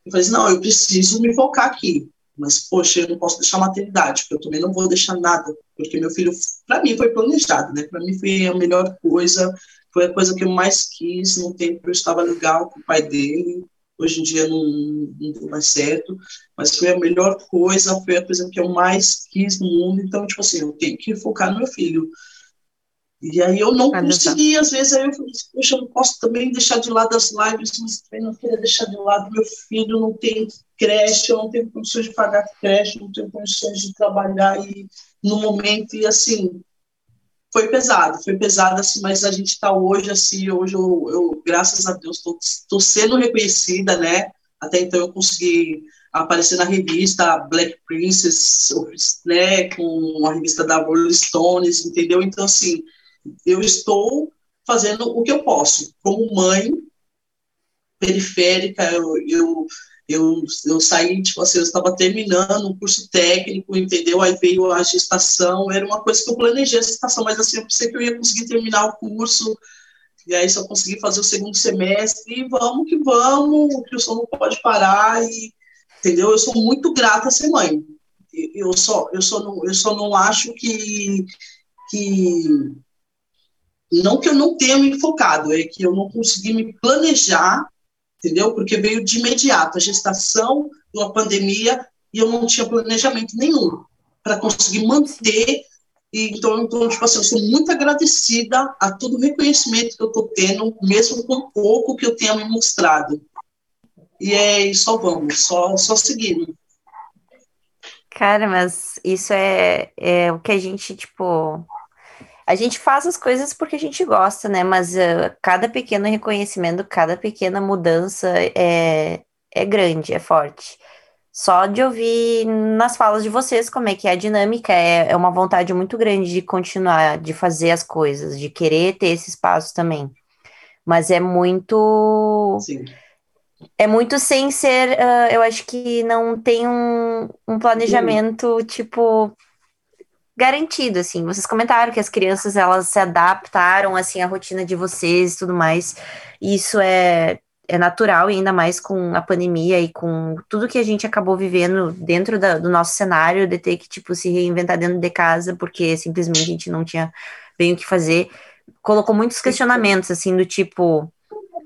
eu falei assim, não, eu preciso me focar aqui, mas, poxa, eu não posso deixar maternidade, porque eu também não vou deixar nada, porque meu filho, para mim, foi planejado, né, para mim foi a melhor coisa, foi a coisa que eu mais quis, no tempo eu estava legal com o pai dele, hoje em dia não, não deu mais certo, mas foi a melhor coisa, foi a coisa que eu mais quis no mundo, então, tipo assim, eu tenho que focar no meu filho, e aí eu não consegui, às vezes aí eu falei, assim, poxa, eu não posso também deixar de lado as lives, mas também não queria deixar de lado meu filho, não tem creche, eu não tenho condições de pagar creche, não tenho condições de trabalhar e, no momento, e assim, foi pesado, foi pesado, assim, mas a gente está hoje, assim, hoje eu, eu graças a Deus, estou sendo reconhecida, né, até então eu consegui aparecer na revista Black Princess, né, com a revista da Rolling Stones, entendeu? Então, assim, eu estou fazendo o que eu posso. Como mãe periférica, eu, eu, eu, eu saí, tipo assim, eu estava terminando um curso técnico, entendeu? Aí veio a gestação, era uma coisa que eu planejei a gestação, mas assim, eu pensei que eu ia conseguir terminar o curso, e aí só consegui fazer o segundo semestre, e vamos que vamos, que o som não pode parar, e, entendeu? Eu sou muito grata a ser mãe. Eu só, eu só, não, eu só não acho que, que não que eu não tenha me focado, é que eu não consegui me planejar, entendeu? Porque veio de imediato a gestação, uma pandemia, e eu não tinha planejamento nenhum para conseguir manter. E, então, então, tipo assim, eu sou muito agradecida a todo o reconhecimento que eu estou tendo, mesmo com pouco que eu tenha me mostrado. E é só vamos, só, só seguindo. Cara, mas isso é, é o que a gente, tipo, a gente faz as coisas porque a gente gosta, né? Mas uh, cada pequeno reconhecimento, cada pequena mudança é, é grande, é forte. Só de ouvir nas falas de vocês como é que é a dinâmica, é, é uma vontade muito grande de continuar, de fazer as coisas, de querer ter esse espaço também. Mas é muito. Sim. É muito sem ser. Uh, eu acho que não tem um, um planejamento, Sim. tipo, garantido, assim. Vocês comentaram que as crianças, elas se adaptaram, assim, à rotina de vocês e tudo mais. Isso é, é natural, e ainda mais com a pandemia e com tudo que a gente acabou vivendo dentro da, do nosso cenário, de ter que, tipo, se reinventar dentro de casa, porque simplesmente a gente não tinha bem o que fazer. Colocou muitos questionamentos, assim, do tipo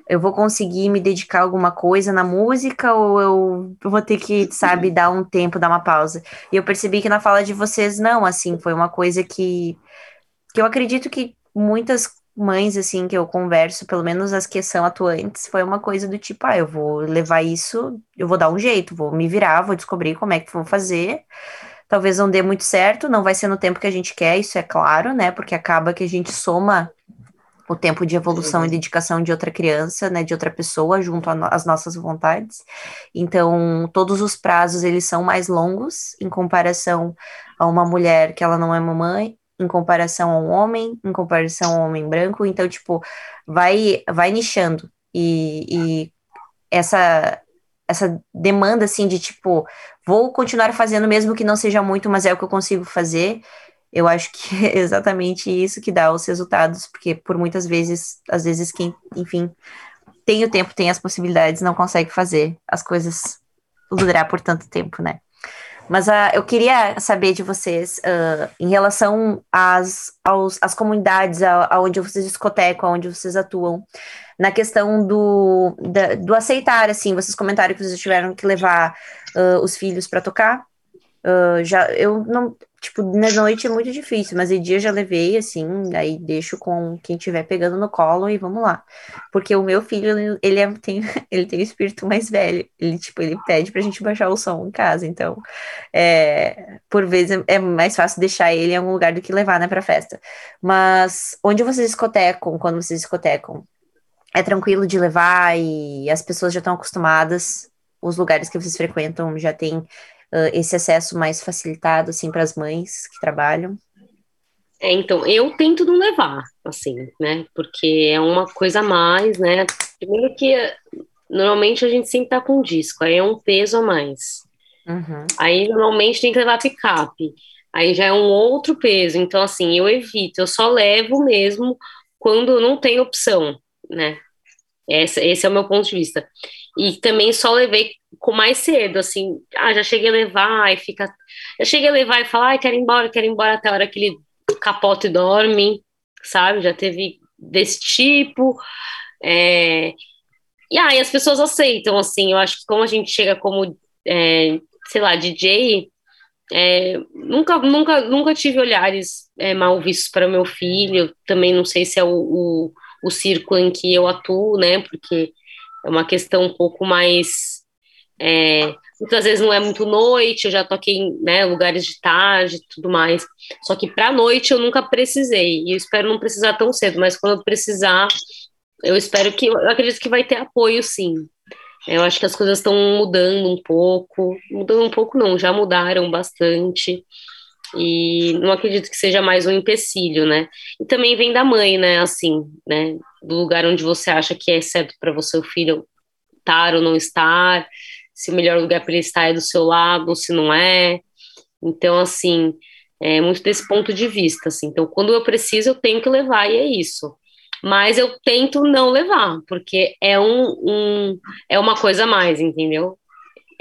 eu vou conseguir me dedicar a alguma coisa na música ou eu vou ter que, sabe, dar um tempo, dar uma pausa. E eu percebi que na fala de vocês, não, assim, foi uma coisa que, que eu acredito que muitas mães, assim, que eu converso, pelo menos as que são atuantes, foi uma coisa do tipo, ah, eu vou levar isso, eu vou dar um jeito, vou me virar, vou descobrir como é que vou fazer. Talvez não dê muito certo, não vai ser no tempo que a gente quer, isso é claro, né? Porque acaba que a gente soma o tempo de evolução uhum. e dedicação de outra criança, né, de outra pessoa, junto às nossas vontades. Então, todos os prazos, eles são mais longos, em comparação a uma mulher que ela não é mamãe, em comparação a um homem, em comparação a um homem branco, então, tipo, vai, vai nichando, e, e essa, essa demanda, assim, de, tipo, vou continuar fazendo mesmo que não seja muito, mas é o que eu consigo fazer, eu acho que é exatamente isso que dá os resultados, porque por muitas vezes, às vezes quem, enfim, tem o tempo, tem as possibilidades, não consegue fazer as coisas durar por tanto tempo, né? Mas uh, eu queria saber de vocês, uh, em relação às, aos, às comunidades aonde vocês discotecam, aonde vocês atuam, na questão do, da, do aceitar, assim, vocês comentaram que vocês tiveram que levar uh, os filhos para tocar, já eu não tipo na noite é muito difícil mas de dia já levei assim aí deixo com quem estiver pegando no colo e vamos lá. Porque o meu filho ele é, tem ele tem o espírito mais velho ele tipo ele pede pra gente baixar o som em casa então é, por vezes é mais fácil deixar ele em algum lugar do que levar né para festa. Mas onde vocês discotecam quando vocês discotecam? É tranquilo de levar e as pessoas já estão acostumadas? Os lugares que vocês frequentam já tem uh, esse acesso mais facilitado, assim, para as mães que trabalham? É, então, eu tento não levar, assim, né, porque é uma coisa a mais, né, primeiro que normalmente a gente sempre tá com disco, aí é um peso a mais. Uhum. Aí normalmente tem que levar picape. Aí já é um outro peso. Então, assim, eu evito, eu só levo mesmo quando não tem opção, né? Esse, esse é o meu ponto de vista. E também só levei com mais cedo, assim, ah, já cheguei a levar e fica. Já cheguei a levar e falar, ah, quero ir embora, quero ir embora até a hora que ele capota e dorme, sabe? Já teve desse tipo. É... E aí as pessoas aceitam, assim, eu acho que como a gente chega como, é, sei lá, DJ, é, nunca, nunca, nunca tive olhares é, mal vistos para meu filho. Também não sei se é o, o, o círculo em que eu atuo, né? Porque é uma questão um pouco mais. É, muitas vezes não é muito noite, eu já toquei em né, lugares de tarde e tudo mais. Só que para noite eu nunca precisei, e eu espero não precisar tão cedo, mas quando eu precisar, eu espero que. Eu acredito que vai ter apoio, sim. Eu acho que as coisas estão mudando um pouco. Mudando um pouco, não, já mudaram bastante. E não acredito que seja mais um empecilho, né? E também vem da mãe, né? Assim, né? Do lugar onde você acha que é certo para você, o filho estar ou não estar, se o melhor lugar para ele estar é do seu lado, se não é. Então, assim, é muito desse ponto de vista, assim. Então, quando eu preciso, eu tenho que levar, e é isso mas eu tento não levar, porque é um, um é uma coisa a mais, entendeu?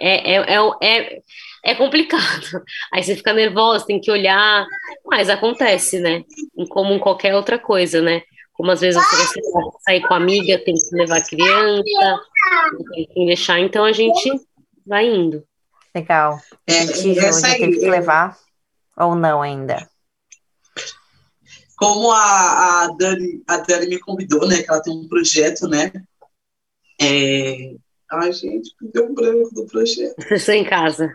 É, é, é, é, é complicado. Aí você fica nervosa, tem que olhar, mas acontece, né? Como em qualquer outra coisa, né? Como às vezes você vai sair com a amiga, tem que levar a criança, tem que deixar, então a gente vai indo. Legal. É, já teve que levar ou não ainda? como a, a, Dani, a Dani me convidou, né, que ela tem um projeto, né, é... Ai, gente, deu um branco do projeto. Estou em casa.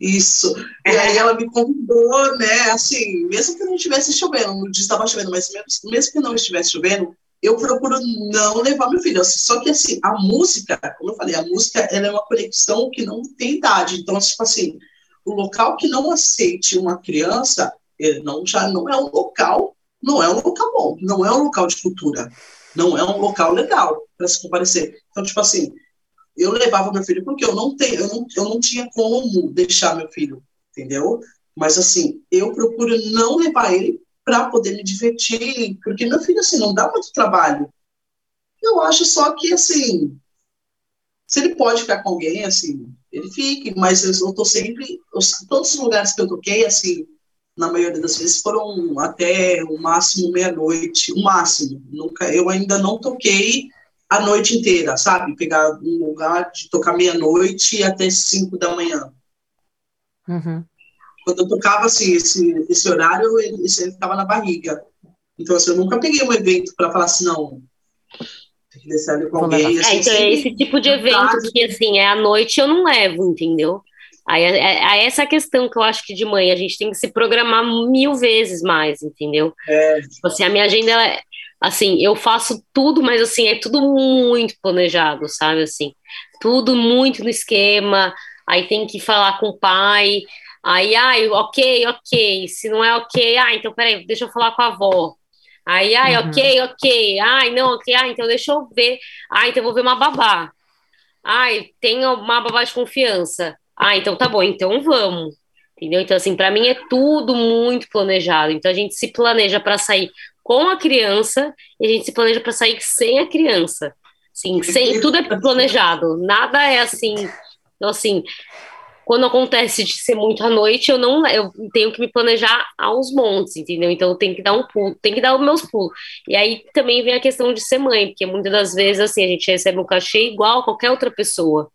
Isso. E aí ela me convidou, né, assim, mesmo que não estivesse chovendo, dia estava chovendo, mas mesmo, mesmo que não estivesse chovendo, eu procuro não levar meu filho. Só que, assim, a música, como eu falei, a música, ela é uma conexão que não tem idade. Então, tipo assim, o local que não aceite uma criança, ele não, já não é um local, não é um local bom, não é um local de cultura, não é um local legal para se comparecer. Então, tipo assim, eu levava meu filho porque eu não tenho, eu não, eu não tinha como deixar meu filho, entendeu? Mas assim, eu procuro não levar ele para poder me divertir, porque meu filho assim não dá muito trabalho. Eu acho só que assim, se ele pode ficar com alguém assim, ele fique, mas eu estou sempre, todos os lugares que eu toquei assim, na maioria das vezes foram até o máximo meia-noite, o máximo. Nunca, eu ainda não toquei a noite inteira, sabe? Pegar um lugar de tocar meia-noite até cinco da manhã. Uhum. Quando eu tocava assim, esse, esse horário, ele, ele ficava na barriga. Então, assim, eu nunca peguei um evento para falar assim, não, tem que descer ali com alguém. Assim, é, então, é esse tipo de evento que, assim, é à noite, eu não levo, entendeu? Aí é, é, é, essa questão que eu acho que de manhã a gente tem que se programar mil vezes mais, entendeu? É. Tipo assim, a minha agenda, é, assim, eu faço tudo, mas assim, é tudo muito planejado, sabe? Assim, tudo muito no esquema. Aí tem que falar com o pai. Aí, ai, ok, ok. Se não é ok, ah, então peraí, deixa eu falar com a avó. Aí, ai, uhum. ok, ok. Ai, não, ok, ah, então deixa eu ver. Ah, então eu vou ver uma babá. Ai, tem uma babá de confiança. Ah, então tá bom, então vamos. Entendeu? Então, assim, para mim é tudo muito planejado. Então, a gente se planeja para sair com a criança e a gente se planeja para sair sem a criança. Sim, sem, tudo é planejado. Nada é assim. Então, assim, quando acontece de ser muito à noite, eu não eu tenho que me planejar aos montes, entendeu? Então eu tenho que dar um pulo, tem que dar os meus pulos. E aí também vem a questão de ser mãe, porque muitas das vezes assim, a gente recebe um cachê igual a qualquer outra pessoa.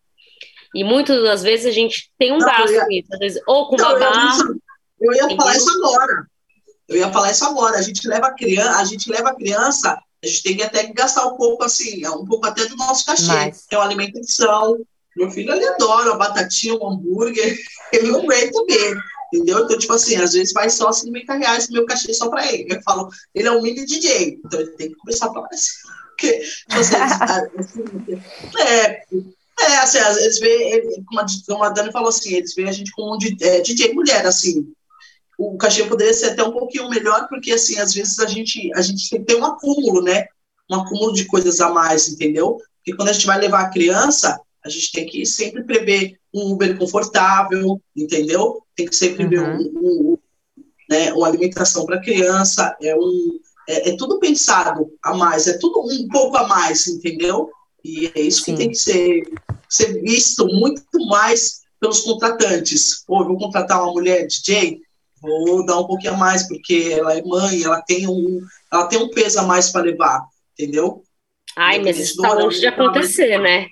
E muitas das vezes a gente tem um não, gasto ia... isso, vezes, ou com não, babá. Eu ia, eu ia falar isso agora. Eu ia falar isso agora. A gente leva a criança, a gente leva a criança, a gente tem que até gastar um pouco assim, um pouco até do nosso cachê, Mas... é uma alimentação. Meu filho ele adora uma batatinha, um hambúrguer, ele não aguenta mesmo. Entendeu? Então, tipo assim, às vezes vai só 50 reais meu cachê só para ele. Eu falo, ele é um mini DJ, então ele tem que começar a falar assim. Porque, tipo assim, assim, é, é, assim, eles veem, como a, como a Dani falou assim, eles veem a gente como um é, DJ mulher, assim. O cachê poderia ser até um pouquinho melhor, porque, assim, às vezes a gente, a gente tem que ter um acúmulo, né? Um acúmulo de coisas a mais, entendeu? Porque quando a gente vai levar a criança, a gente tem que sempre prever um Uber confortável, entendeu? Tem que sempre ver Uhum. um, um- né, uma alimentação para criança, é, um, é, é tudo pensado a mais, é tudo um pouco a mais, entendeu? E é isso Sim. que tem que ser, ser visto muito mais pelos contratantes. Pô, eu vou contratar uma mulher DJ, vou dar um pouquinho a mais, porque ela é mãe, ela tem um, ela tem um peso a mais para levar, entendeu? Ai, mas isso tá longe de acontecer, né?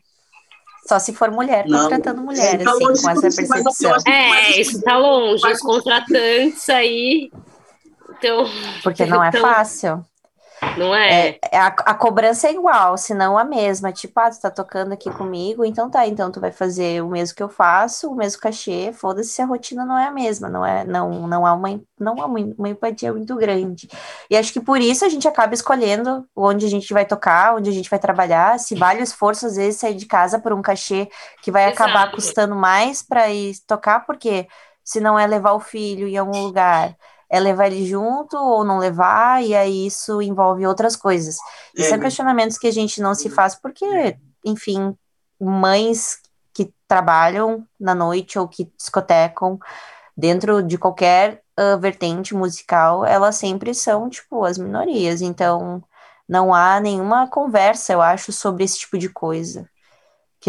Só se for mulher Não. contratando mulher, É, então, assim, com essa percepção. É, isso tá longe. Os contratantes aí. Então, Porque não é Então, fácil. Não é? É, a, a cobrança é igual, se não a mesma. Tipo, ah, tu tá tocando aqui comigo, então tá, então tu vai fazer o mesmo que eu faço, o mesmo cachê, foda-se se a rotina não é a mesma, não é, não, não há uma, não há uma, uma empatia muito grande. E acho que por isso a gente acaba escolhendo onde a gente vai tocar, onde a gente vai trabalhar, se vale o esforço, às vezes, sair de casa por um cachê que vai acabar Exato. custando mais para ir tocar, porque se não é levar o filho em algum lugar, é levar ele junto ou não levar, e aí isso envolve outras coisas. E É, são questionamentos que a gente não se faz porque, enfim, mães que trabalham na noite ou que discotecam dentro de qualquer ah, vertente musical, elas sempre são, tipo, as minorias. Então, não há nenhuma conversa, eu acho, sobre esse tipo de coisa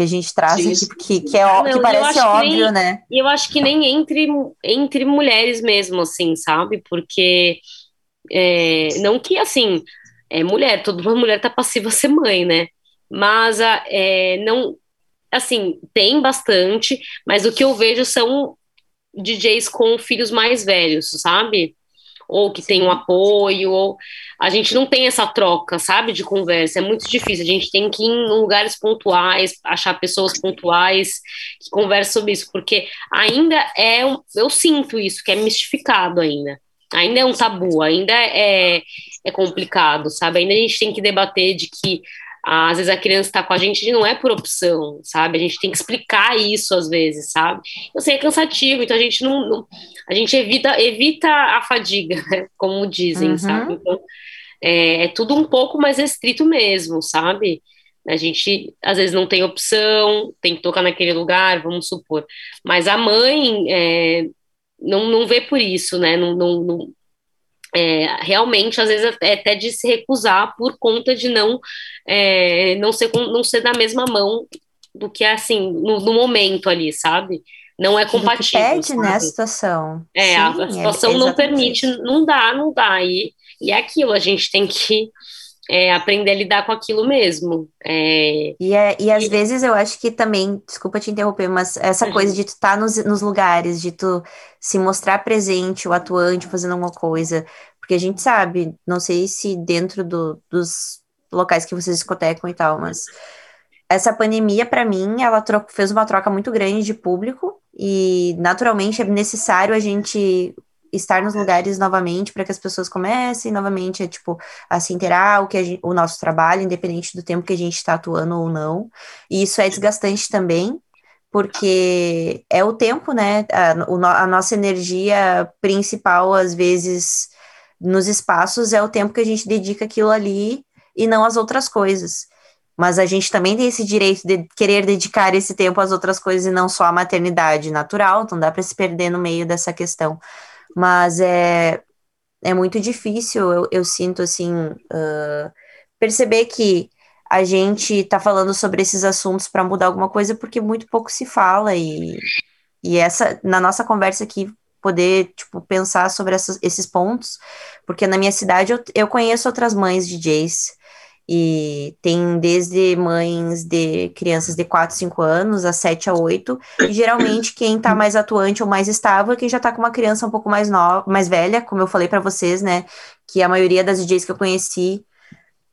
que a gente traz Sim, aqui, porque que, é, Ah, não, que eu parece acho que óbvio, nem- né? E eu acho que nem entre, entre mulheres mesmo, assim, sabe? Porque é, não que assim, é mulher, toda uma mulher tá passiva a ser mãe, né? Mas a, é, não, assim, tem bastante, mas o que eu vejo são DJs com filhos mais velhos, sabe? Ou que tem um apoio, ou a gente não tem essa troca, sabe, de conversa. É muito difícil. A gente tem que ir em lugares pontuais, achar pessoas pontuais que conversam sobre isso, porque ainda é um, eu sinto isso, que é mistificado ainda. Ainda é um tabu, ainda é, é complicado, sabe? Ainda a gente tem que debater de que às vezes a criança está com a gente não é por opção, sabe? A gente tem que explicar isso às vezes, sabe? Eu sei, é cansativo, então a gente não, não- a gente evita, evita a fadiga, né? como dizem, Uhum. sabe? Então, é, é tudo um pouco mais restrito mesmo, sabe? A gente às vezes não tem opção, tem que tocar naquele lugar, vamos supor. Mas a mãe é, não, não vê por isso, né? Não, não, não- é, realmente, às vezes, é até de se recusar por conta de não, é, não, ser, não ser da mesma mão do que assim, no, no momento ali, sabe? Não é compatível. pede, sabe? né, a situação. É, a, Sim, a é- situação é não permite, isso. não dá, não dá. E, e é aquilo, a gente tem que é, aprender a lidar com aquilo mesmo. É, E, é, e às vezes eu acho que também, desculpa te interromper, mas essa Uhum. coisa de tu estar nos, nos lugares, de tu se mostrar presente, o atuante, fazendo alguma coisa, porque a gente sabe, não sei se dentro do- dos locais que vocês discotecam e tal, mas essa pandemia, para mim, ela fez uma troca muito grande de público e, naturalmente, é necessário a gente estar nos lugares novamente para que as pessoas comecem novamente a, tipo, a se inteirar o, que a gen- o nosso trabalho, independente do tempo que a gente está atuando ou não. E isso é desgastante também, porque é o tempo, né? A, a nossa energia principal, às vezes, nos espaços, é o tempo que a gente dedica aquilo ali e não às outras coisas. Mas a gente também tem esse direito de querer dedicar esse tempo às outras coisas e não só à maternidade natural, não dá para se perder no meio dessa questão. Mas é, é muito difícil, eu, eu sinto assim, ah, perceber que a gente está falando sobre esses assuntos para mudar alguma coisa porque muito pouco se fala e, e essa, na nossa conversa aqui, poder, tipo, pensar sobre essas, esses pontos, porque na minha cidade eu, eu conheço outras mães DJs e tem desde mães de crianças de 4, 5 anos a 7 a 8, e geralmente quem tá mais atuante ou mais estável é quem já tá com uma criança um pouco mais nova, mais velha, como eu falei para vocês, né, que a maioria das DJs que eu conheci,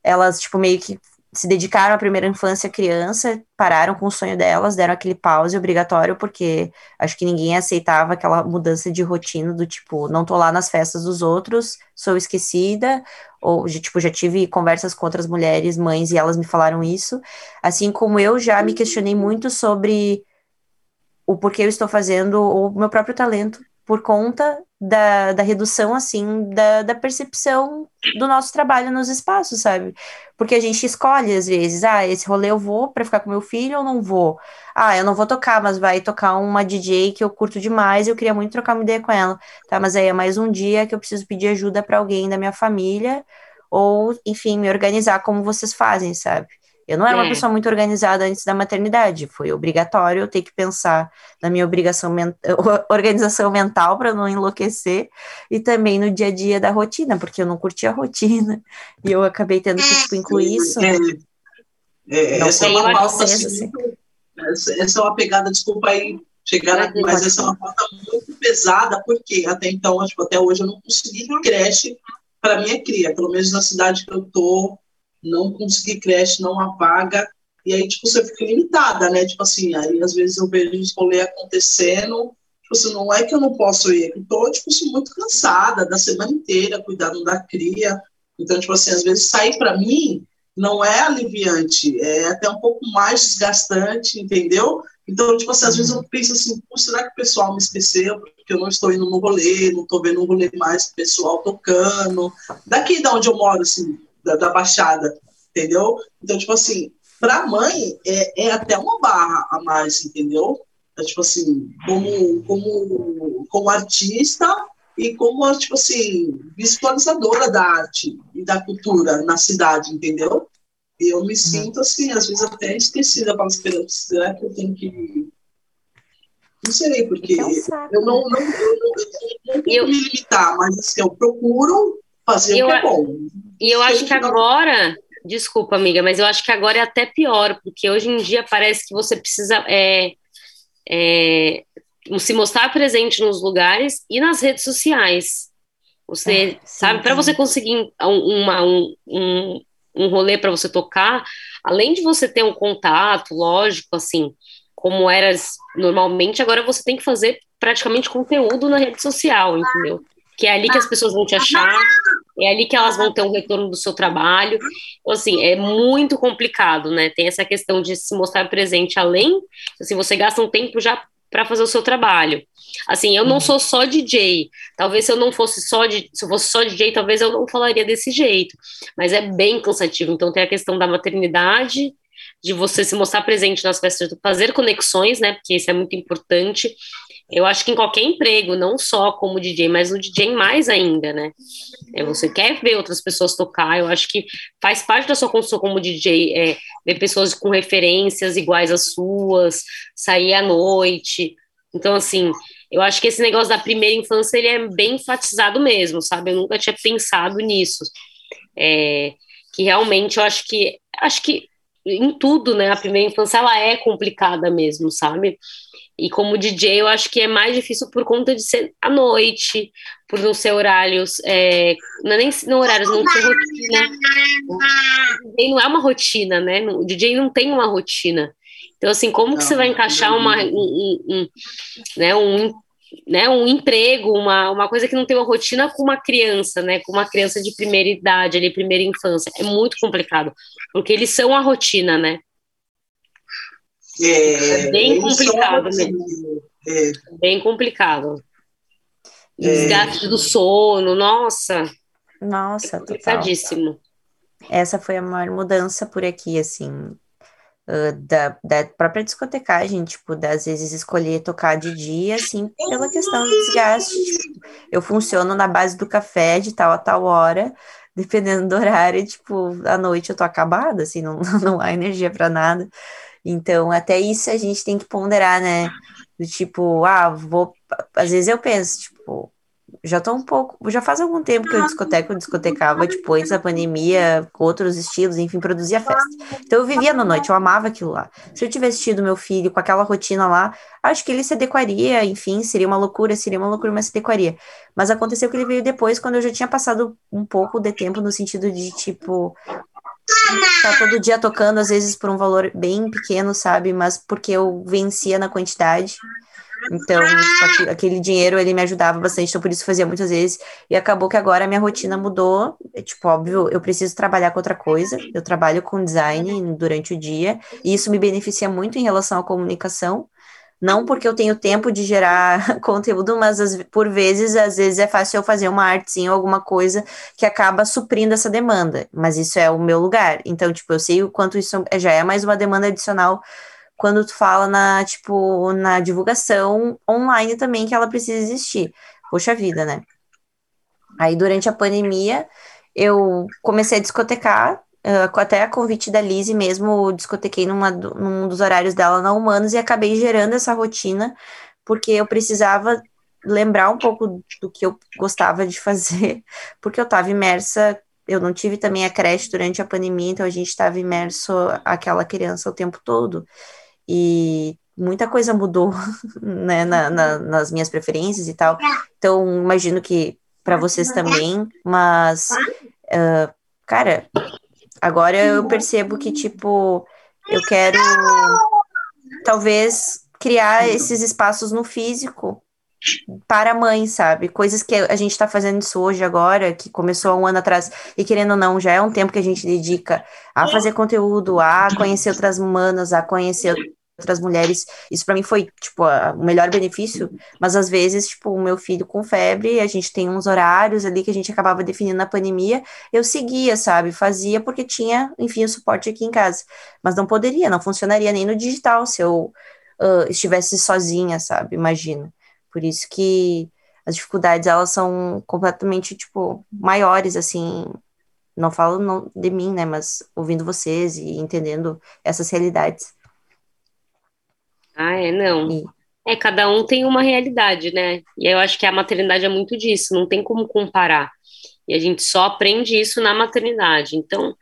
elas, tipo, meio que se dedicaram à primeira infância criança, pararam com o sonho delas, deram aquele pause obrigatório, porque acho que ninguém aceitava aquela mudança de rotina do tipo, não tô lá nas festas dos outros, sou esquecida, ou já, tipo, já tive conversas com outras mulheres, mães, e elas me falaram isso, assim como eu já me questionei muito sobre o porquê eu estou fazendo o meu próprio talento, por conta da, da redução, assim, da, da percepção do nosso trabalho nos espaços, sabe? Porque a gente escolhe, às vezes, ah, esse rolê eu vou para ficar com meu filho ou não vou? Ah, eu não vou tocar, mas vai tocar uma DJ que eu curto demais e eu queria muito trocar uma ideia com ela. Tá, mas aí é mais um dia que eu preciso pedir ajuda para alguém da minha família ou, enfim, me organizar como vocês fazem, sabe? Eu não era é. uma pessoa muito organizada antes da maternidade, foi obrigatório eu ter que pensar na minha obrigação men organização mental para não enlouquecer e também no dia a dia da rotina, porque eu não curtia a rotina e eu acabei tendo que tipo, incluir isso. É, é, essa é uma pauta assim, assim. Essa é uma pegada, desculpa aí chegar mas essa é uma pauta muito pesada, porque até então, tipo, até hoje eu não consegui creche para minha cria, pelo menos na cidade que eu tô, não consegui creche, não apaga, e aí, tipo, você fica limitada, né? Tipo assim, aí às vezes eu vejo os rolê acontecendo, tipo assim, não é que eu não posso ir, eu tô, tipo assim, muito cansada da semana inteira, cuidando da cria, então, tipo assim, às vezes sair para mim não é aliviante, é até um pouco mais desgastante, entendeu? Então, tipo assim, às vezes eu penso assim, será que o pessoal me esqueceu? Porque eu não estou indo no rolê, não estou vendo um rolê mais pessoal tocando. Daqui da onde eu moro, assim, da, da Baixada, entendeu? Então, tipo assim, para a mãe é, é até uma barra a mais, entendeu? É, tipo assim, como, como, como artista e como, tipo assim, visualizadora da arte e da cultura na cidade, entendeu? E eu me uhum. sinto, assim, às vezes até esquecida, para esperar, será que eu tenho que... Não sei, porque é um eu não, não, eu não, eu não, eu não me limitar, mas assim, eu procuro fazer eu, o que é bom. E eu acho que agora, desculpa, amiga, mas eu acho que agora é até pior, porque hoje em dia parece que você precisa é, é, se mostrar presente nos lugares e nas redes sociais. Você, é, sabe, para você conseguir uma, um, um, um rolê para você tocar, além de você ter um contato, lógico, assim, como era normalmente, agora você tem que fazer praticamente conteúdo na rede social, entendeu? que é ali que as pessoas vão te achar, é ali que elas vão ter um retorno do seu trabalho. Então, assim, é muito complicado, né? Tem essa questão de se mostrar presente além, assim, você gasta um tempo já para fazer o seu trabalho. Assim, eu não uhum. sou só DJ. Talvez se eu não fosse só de, se eu fosse só DJ, talvez eu não falaria desse jeito. Mas é bem cansativo. Então tem a questão da maternidade, de você se mostrar presente nas festas, fazer conexões, né? Porque isso é muito importante. Eu acho que em qualquer emprego, não só como DJ, mas no DJ mais ainda, né? É, você quer ver outras pessoas tocar, eu acho que faz parte da sua construção como DJ, é, ver pessoas com referências iguais às suas, sair à noite. Então, assim, eu acho que esse negócio da primeira infância, ele é bem enfatizado mesmo, sabe? Eu nunca tinha pensado nisso. É, que realmente eu acho que, acho que em tudo, né? A primeira infância, ela é complicada mesmo, sabe? E como DJ, eu acho que é mais difícil por conta de ser à noite, por não ser horários, é, não é nem não horários, não ter rotina. O DJ não é uma rotina, né? O DJ não tem uma rotina. Então, assim, como não, que você vai encaixar uma, um, um, um, né, um, né, um emprego, uma, uma coisa que não tem uma rotina com uma criança, né? Com uma criança de primeira idade, ali, primeira infância. É muito complicado, porque eles são a rotina, né? É, é bem complicado mesmo. É. Bem complicado. É. Desgaste do sono, nossa. Nossa, complicadíssimo. Essa foi a maior mudança por aqui, assim, uh, da, da própria discotecagem, tipo, das vezes escolher tocar de dia, assim, pela questão do desgaste. Tipo, eu funciono na base do café de tal a tal hora, dependendo do horário, tipo, à noite eu tô acabada, assim, não, não há energia para nada. Então, até isso a gente tem que ponderar, né? Do tipo, ah, vou. Às vezes eu penso, tipo, já tô um pouco. Já faz algum tempo que eu discoteco, eu discotecava, tipo, antes da pandemia, com outros estilos, enfim, produzia festa. Então eu vivia na noite, eu amava aquilo lá. Se eu tivesse tido meu filho com aquela rotina lá, acho que ele se adequaria, enfim, seria uma loucura, seria uma loucura, mas se adequaria. Mas aconteceu que ele veio depois, quando eu já tinha passado um pouco de tempo, no sentido de, tipo, tá todo dia tocando, às vezes por um valor bem pequeno, sabe? Mas porque eu vencia na quantidade. Então, tipo, aquele dinheiro ele me ajudava bastante, então por isso fazia muitas vezes. E acabou que agora a minha rotina mudou. É, tipo, óbvio, eu preciso trabalhar com outra coisa. Eu trabalho com design durante o dia, e isso me beneficia muito em relação à comunicação. Não porque eu tenho tempo de gerar conteúdo, mas por vezes, às vezes é fácil eu fazer uma artezinha ou alguma coisa que acaba suprindo essa demanda. Mas isso é o meu lugar. Então, tipo, eu sei o quanto isso já é mais uma demanda adicional quando tu fala na, tipo, na divulgação online também que ela precisa existir. Poxa vida, né? Aí durante a pandemia eu comecei a discotecar, uh, até a convite da Lizzie mesmo, discotequei numa, num dos horários dela na Humanos e acabei gerando essa rotina, porque eu precisava lembrar um pouco do que eu gostava de fazer, porque eu estava imersa, eu não tive também a creche durante a pandemia, então a gente estava imerso aquela criança o tempo todo, e muita coisa mudou, né, na, na, nas minhas preferências e tal, então imagino que para vocês também, mas, uh, cara, agora eu percebo que, tipo, eu quero talvez criar esses espaços no físico para a mãe, sabe? Coisas que a gente está fazendo isso hoje agora, que começou há um ano atrás, e querendo ou não, já é um tempo que a gente dedica a fazer conteúdo, a conhecer outras manas, a conhecer outras mulheres. Isso para mim foi, tipo, a, o melhor benefício, mas às vezes, tipo, o meu filho com febre, a gente tem uns horários ali que a gente acabava definindo na pandemia, eu seguia, sabe? Fazia porque tinha, enfim, o suporte aqui em casa. Mas não poderia, não funcionaria nem no digital se eu uh, estivesse sozinha, sabe? Imagino. Por isso que as dificuldades, elas são completamente, tipo, maiores, assim, não falo de mim, né, mas ouvindo vocês e entendendo essas realidades. Ah, é, não. E... É, cada um tem uma realidade, né? E eu acho que a maternidade é muito disso, não tem como comparar. E a gente só aprende isso na maternidade. Então,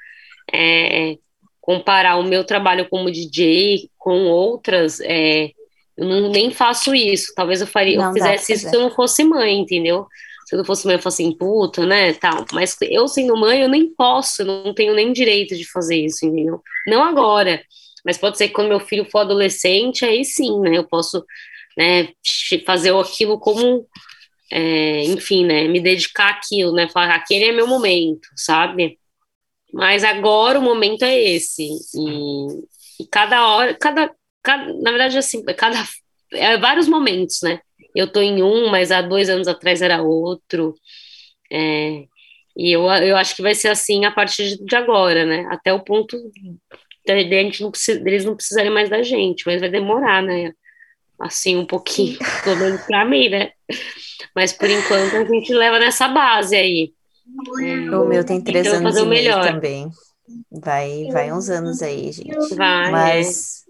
é, comparar o meu trabalho como DJ com outras, é, eu não, nem faço isso. Talvez eu, faria, eu fizesse isso se eu não fosse mãe, entendeu? Se eu não fosse mãe, eu fosse assim, puta, né, tal. Mas eu sendo mãe, eu nem posso, eu não tenho nem direito de fazer isso, entendeu? Não agora. Mas pode ser que quando meu filho for adolescente, aí sim, né? Eu posso né, fazer aquilo como, é, enfim, né? Me dedicar àquilo, né? Falar, aquele é meu momento, sabe? Mas agora o momento é esse. E, e cada hora, cada, cada, na verdade, assim, cada, é vários momentos, né? Eu tô em um, mas há dois anos atrás era outro. É, e eu, eu acho que vai ser assim a partir de agora, né? Até o ponto a gente não precisa, eles não precisarem mais da gente, mas vai demorar, né? Assim, um pouquinho, pelo menos para mim, né? Mas por enquanto a gente leva nessa base aí. O meu tem três então, anos e meio também. Vai, vai uns anos aí, gente. Vai. Mas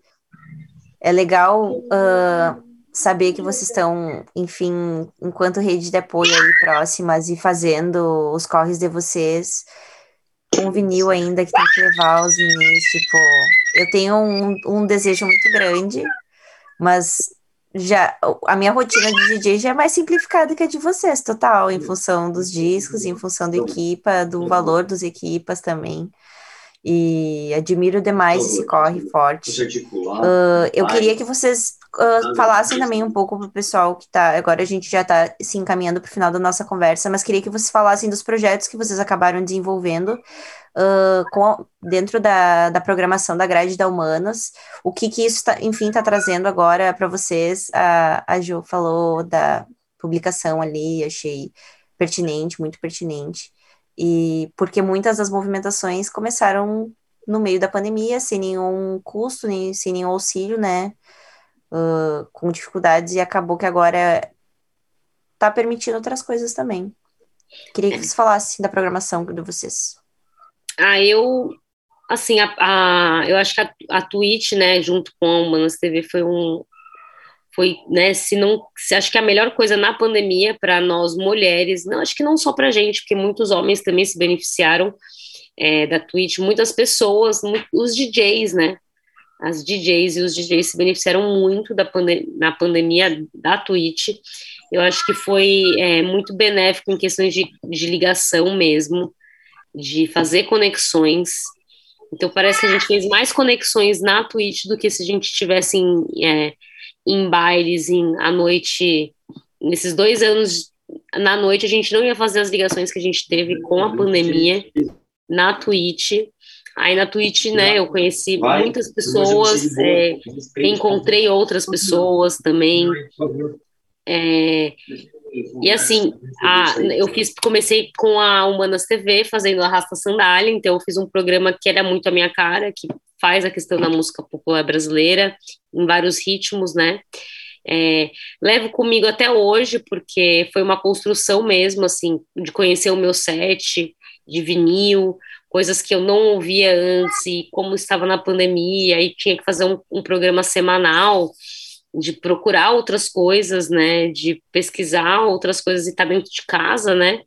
é, é legal uh, saber que vocês estão, enfim, enquanto rede de apoio aí próximas e fazendo os corres de vocês um vinil ainda que tem que levar os vinis, tipo, eu tenho um, um desejo muito grande, mas já a minha rotina de DJ já é mais simplificada que a de vocês, total, em função dos discos, em função do equipa, do valor dos equipas também. E admiro demais esse corre forte. Uh, eu queria que vocês uh, falassem também um pouco para o pessoal que está. Agora a gente já está se encaminhando para o final da nossa conversa, mas queria que vocês falassem dos projetos que vocês acabaram desenvolvendo uh, com, dentro da, da programação da grade da Humanas. O que, que isso, tá, enfim, está trazendo agora para vocês? A, a Ju falou da publicação ali, achei pertinente, muito pertinente. E porque muitas das movimentações começaram no meio da pandemia, sem nenhum custo, nem, sem nenhum auxílio, né? Uh, com dificuldades, e acabou que agora tá permitindo outras coisas também. Queria que vocês falassem da programação de vocês. Ah, eu, assim, a, a eu acho que a, a Twitch, né, junto com a Humanas TV, foi um, foi, né, se não, se acho que a melhor coisa na pandemia para nós mulheres, não, acho que não só para gente, porque muitos homens também se beneficiaram é, da Twitch, muitas pessoas, os DJs, né, as DJs e os DJs se beneficiaram muito da pandem na pandemia da Twitch, eu acho que foi é, muito benéfico em questões de, de ligação mesmo, de fazer conexões, então parece que a gente fez mais conexões na Twitch do que se a gente tivesse em, é, em bailes, em, à noite, nesses dois anos, na noite a gente não ia fazer as ligações que a gente teve com a pandemia na Twitch. Aí na Twitch, né, eu conheci muitas pessoas, é, encontrei outras pessoas também. É, e assim, a, eu fiz, comecei com a Humanas TV, fazendo Arrasta Sandália, então eu fiz um programa que era muito a minha cara, que faz a questão da música popular brasileira, em vários ritmos, né? É, levo comigo até hoje, porque foi uma construção mesmo, assim, de conhecer o meu set de vinil, coisas que eu não ouvia antes, e como estava na pandemia, e tinha que fazer um, um programa semanal, de procurar outras coisas, né, de pesquisar outras coisas e estar tá dentro de casa, né,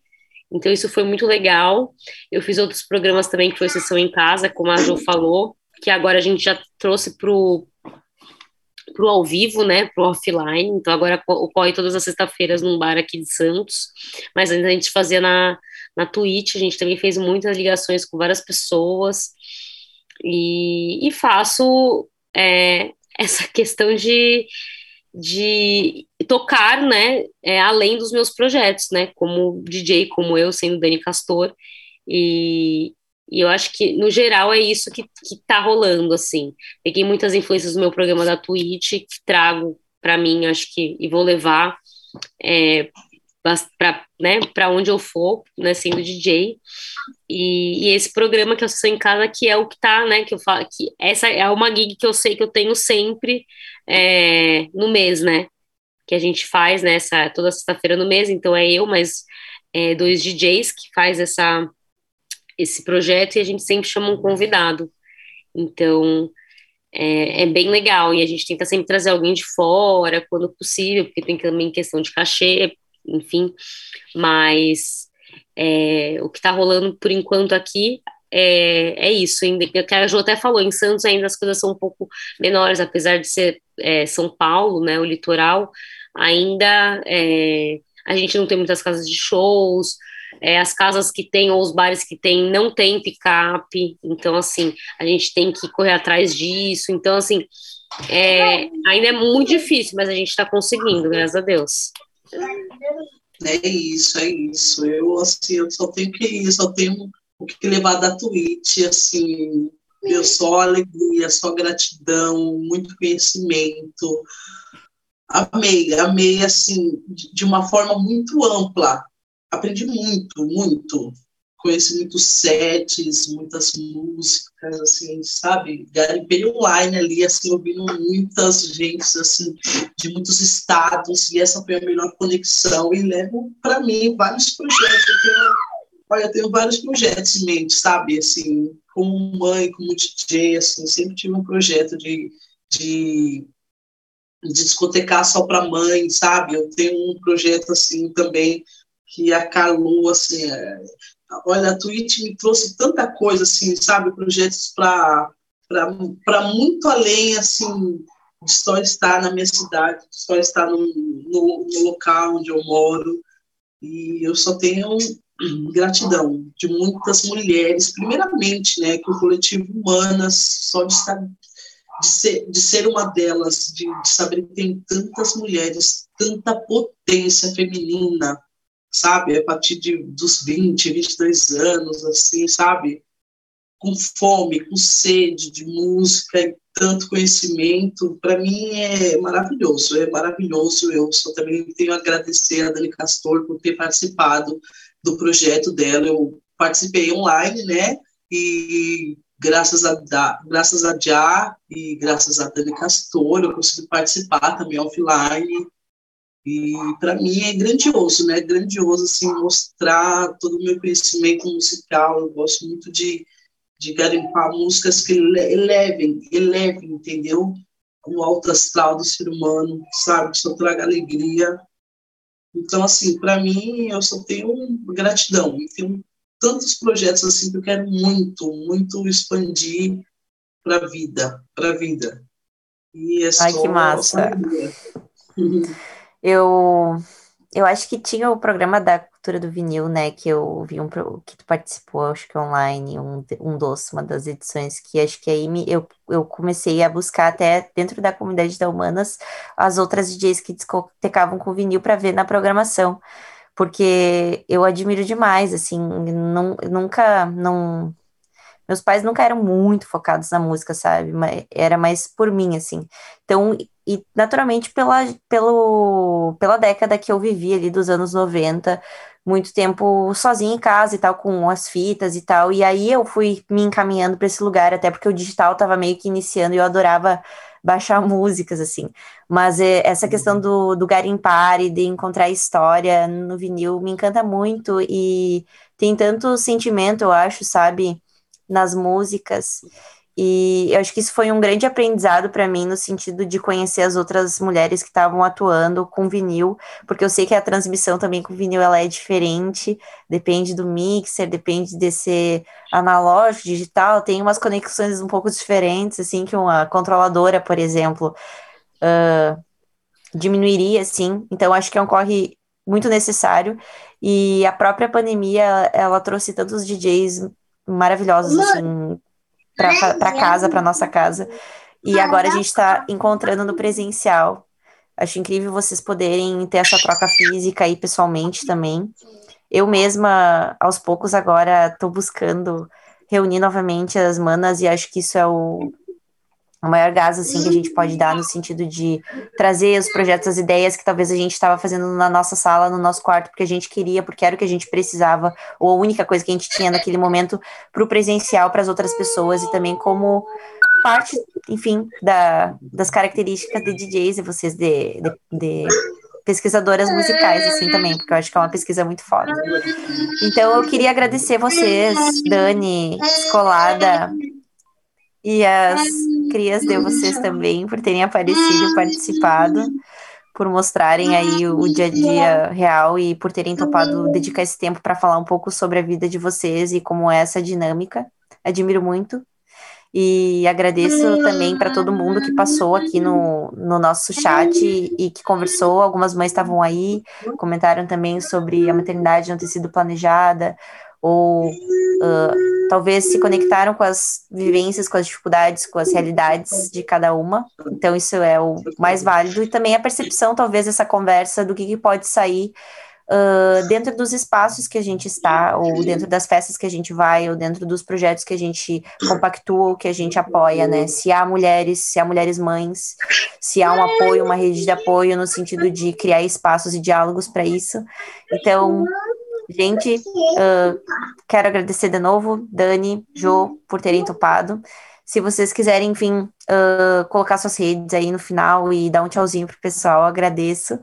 então isso foi muito legal. Eu fiz outros programas também que foi Sessão em Casa, como a Jo falou, que agora a gente já trouxe para o ao vivo, né, para o offline, então agora ocorre todas as sextas-feiras num bar aqui de Santos, mas antes a gente fazia na, na Twitch, a gente também fez muitas ligações com várias pessoas, e, e faço é, essa questão de, de tocar, né, é, além dos meus projetos, né, como DJ, como eu, sendo Dani Castor, e, e eu acho que, no geral, é isso que, que tá rolando, assim. Peguei muitas influências do meu programa da Twitch, que trago para mim, acho que, e vou levar é, para né, onde eu for, né, sendo DJ. E, e, esse programa que eu sou em casa, que é o que tá, né, que eu falo, que essa é uma gig que eu sei que eu tenho sempre é, no mês, né, que a gente faz, né, toda sexta-feira no mês, então é eu, mas é, dois DJs que faz essa, esse projeto e a gente sempre chama um convidado. Então, é, é, bem legal. E a gente tenta sempre trazer alguém de fora, quando possível, porque tem também questão de cachê, enfim. Mas é, o que está rolando por enquanto aqui é, é isso. Que a Jo até falou, em Santos ainda as coisas são um pouco menores, apesar de ser é, São Paulo, né, o litoral, ainda é, a gente não tem muitas casas de shows, é, as casas que tem ou os bares que tem não tem picape, então assim, a gente tem que correr atrás disso, então assim, é, ainda é muito difícil, mas a gente está conseguindo, graças a Deus. É isso, é isso. Eu, assim, eu só tenho que ir, só tenho o que levar da Twitch, assim, eu só alegria, só gratidão, muito conhecimento. Amei, amei, assim, de uma forma muito ampla. Aprendi muito, muito conheci muitos sets, muitas músicas, assim, sabe? Garimpei online ali, assim, ouvindo muitas gentes, assim, de muitos estados, e essa foi a melhor conexão, e levo para mim vários projetos, eu olha, eu tenho vários projetos em mente, sabe? Assim, como mãe, como DJ, assim, sempre tive um projeto de, de de discotecar só para mãe, sabe? Eu tenho um projeto assim também que a Calu, assim, é, olha, a Twitch me trouxe tanta coisa, assim, sabe, projetos para muito além, assim, de só estar na minha cidade, de só estar no, no, no local onde eu moro, e eu só tenho gratidão de muitas mulheres, primeiramente, né, que o coletivo Humanas, só de estar de ser, de ser uma delas, de, de saber que tem tantas mulheres, tanta potência feminina, sabe? A partir de, dos 20, 22 anos, assim, sabe? Com fome, com sede de música e tanto conhecimento, para mim é maravilhoso, é maravilhoso. Eu só também tenho a agradecer a Dani Castor por ter participado do projeto dela. Eu participei online, né? E graças a graças a Já e graças a Dani Castor eu consegui participar também offline e para mim é grandioso, né? Grandioso assim mostrar todo o meu conhecimento musical. Eu gosto muito de, de garimpar músicas que elevem, elevem, entendeu? O alto astral do ser humano, sabe? Que só traga alegria. Então, assim, para mim, eu só tenho gratidão. E tenho tantos projetos assim que eu quero muito, muito expandir para a vida, para a vida. E é Ai, que massa! Eu, eu acho que tinha o programa da cultura do vinil, né? Que eu vi um que tu participou, acho que online, um, um dos, uma das edições, que acho que aí me, eu, eu comecei a buscar até dentro da comunidade da Humanas as outras DJs que discotecavam com vinil para ver na programação. Porque eu admiro demais, assim, não, nunca, não, Meus pais nunca eram muito focados na música, sabe? Era mais por mim, assim. Então, e naturalmente pela, pelo, pela década que eu vivi ali dos anos 90, muito tempo sozinha em casa e tal, com as fitas e tal. E aí eu fui me encaminhando para esse lugar, até porque o digital estava meio que iniciando e eu adorava baixar músicas, assim. Mas é, essa questão uhum. do, do garimpar e de encontrar história no vinil me encanta muito e tem tanto sentimento, eu acho, sabe, nas músicas. E eu acho que isso foi um grande aprendizado para mim no sentido de conhecer as outras mulheres que estavam atuando com vinil, porque eu sei que a transmissão também com vinil ela é diferente, depende do mixer, depende de ser analógico, digital, tem umas conexões um pouco diferentes, assim, que uma controladora, por exemplo, uh, diminuiria, assim. Então acho que é um corre muito necessário e a própria pandemia ela trouxe tantos DJs maravilhosos assim para casa, para nossa casa. E agora a gente está encontrando no presencial. Acho incrível vocês poderem ter essa troca física aí pessoalmente também. Eu mesma, aos poucos, agora estou buscando reunir novamente as manas e acho que isso é o, o maior gás assim que a gente pode dar no sentido de trazer os projetos, as ideias que talvez a gente estava fazendo na nossa sala, no nosso quarto, porque a gente queria, porque era o que a gente precisava, ou a única coisa que a gente tinha naquele momento para o presencial para as outras pessoas e também como parte, enfim, da, das características de DJs e vocês de, de, de pesquisadoras musicais, assim, também, porque eu acho que é uma pesquisa muito foda. Então, eu queria agradecer vocês, Dani, Escolada, e as crias de vocês também por terem aparecido e participado, por mostrarem aí o dia a dia real e por terem topado dedicar esse tempo para falar um pouco sobre a vida de vocês e como é essa dinâmica. Admiro muito. E agradeço também para todo mundo que passou aqui no, no nosso chat e, e que conversou. Algumas mães estavam aí, comentaram também sobre a maternidade não ter sido planejada, ou uh, talvez se conectaram com as vivências, com as dificuldades, com as realidades de cada uma. Então, isso é o mais válido. E também a percepção, talvez, dessa conversa do que, que pode sair uh, dentro dos espaços que a gente está, ou dentro das festas que a gente vai, ou dentro dos projetos que a gente compactua, ou que a gente apoia, né? Se há mulheres, se há mulheres mães, se há um apoio, uma rede de apoio no sentido de criar espaços e diálogos para isso. Então, Gente, uh, quero agradecer de novo, Dani, Jo, por terem topado. Se vocês quiserem, enfim, uh, colocar suas redes aí no final e dar um tchauzinho pro pessoal, agradeço.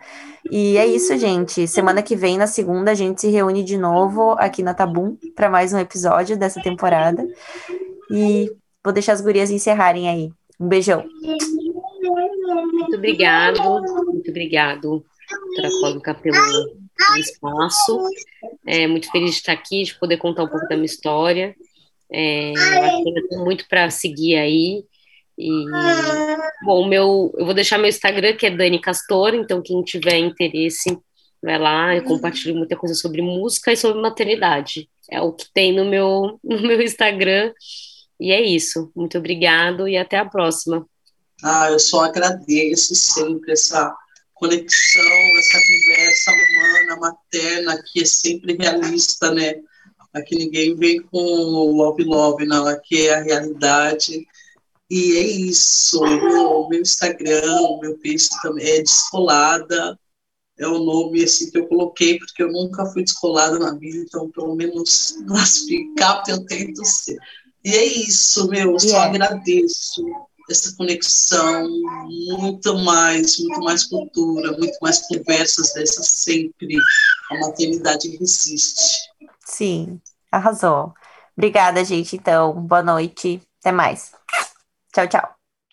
E é isso, gente. Semana que vem, na segunda, a gente se reúne de novo aqui na Tabum para mais um episódio dessa temporada. E vou deixar as gurias encerrarem aí. Um beijão. Muito obrigado, muito obrigado, doutora pelo o espaço. É, muito feliz de estar aqui, de poder contar um pouco da minha história. É, tenho muito para seguir aí. E, bom, meu, eu vou deixar meu Instagram, que é Dani Castor, então quem tiver interesse, vai lá, eu compartilho muita coisa sobre música e sobre maternidade. É o que tem no meu, no meu Instagram. E é isso. Muito obrigado e até a próxima. Ah, eu só agradeço sempre essa conexão, essa conversa humana, materna, que é sempre realista, né? Aqui ninguém vem com love love, não, aqui é a realidade. E é isso, o meu Instagram, o meu peixe também é descolada, é o nome assim que eu coloquei, porque eu nunca fui descolada na vida, então pelo menos classificar eu tento ser. E é isso, meu, eu só agradeço essa conexão, muito mais, muito mais cultura, muito mais conversas dessas sempre. A maternidade resiste. Sim, arrasou. Obrigada, gente. Então, boa noite. Até mais. Tchau, tchau.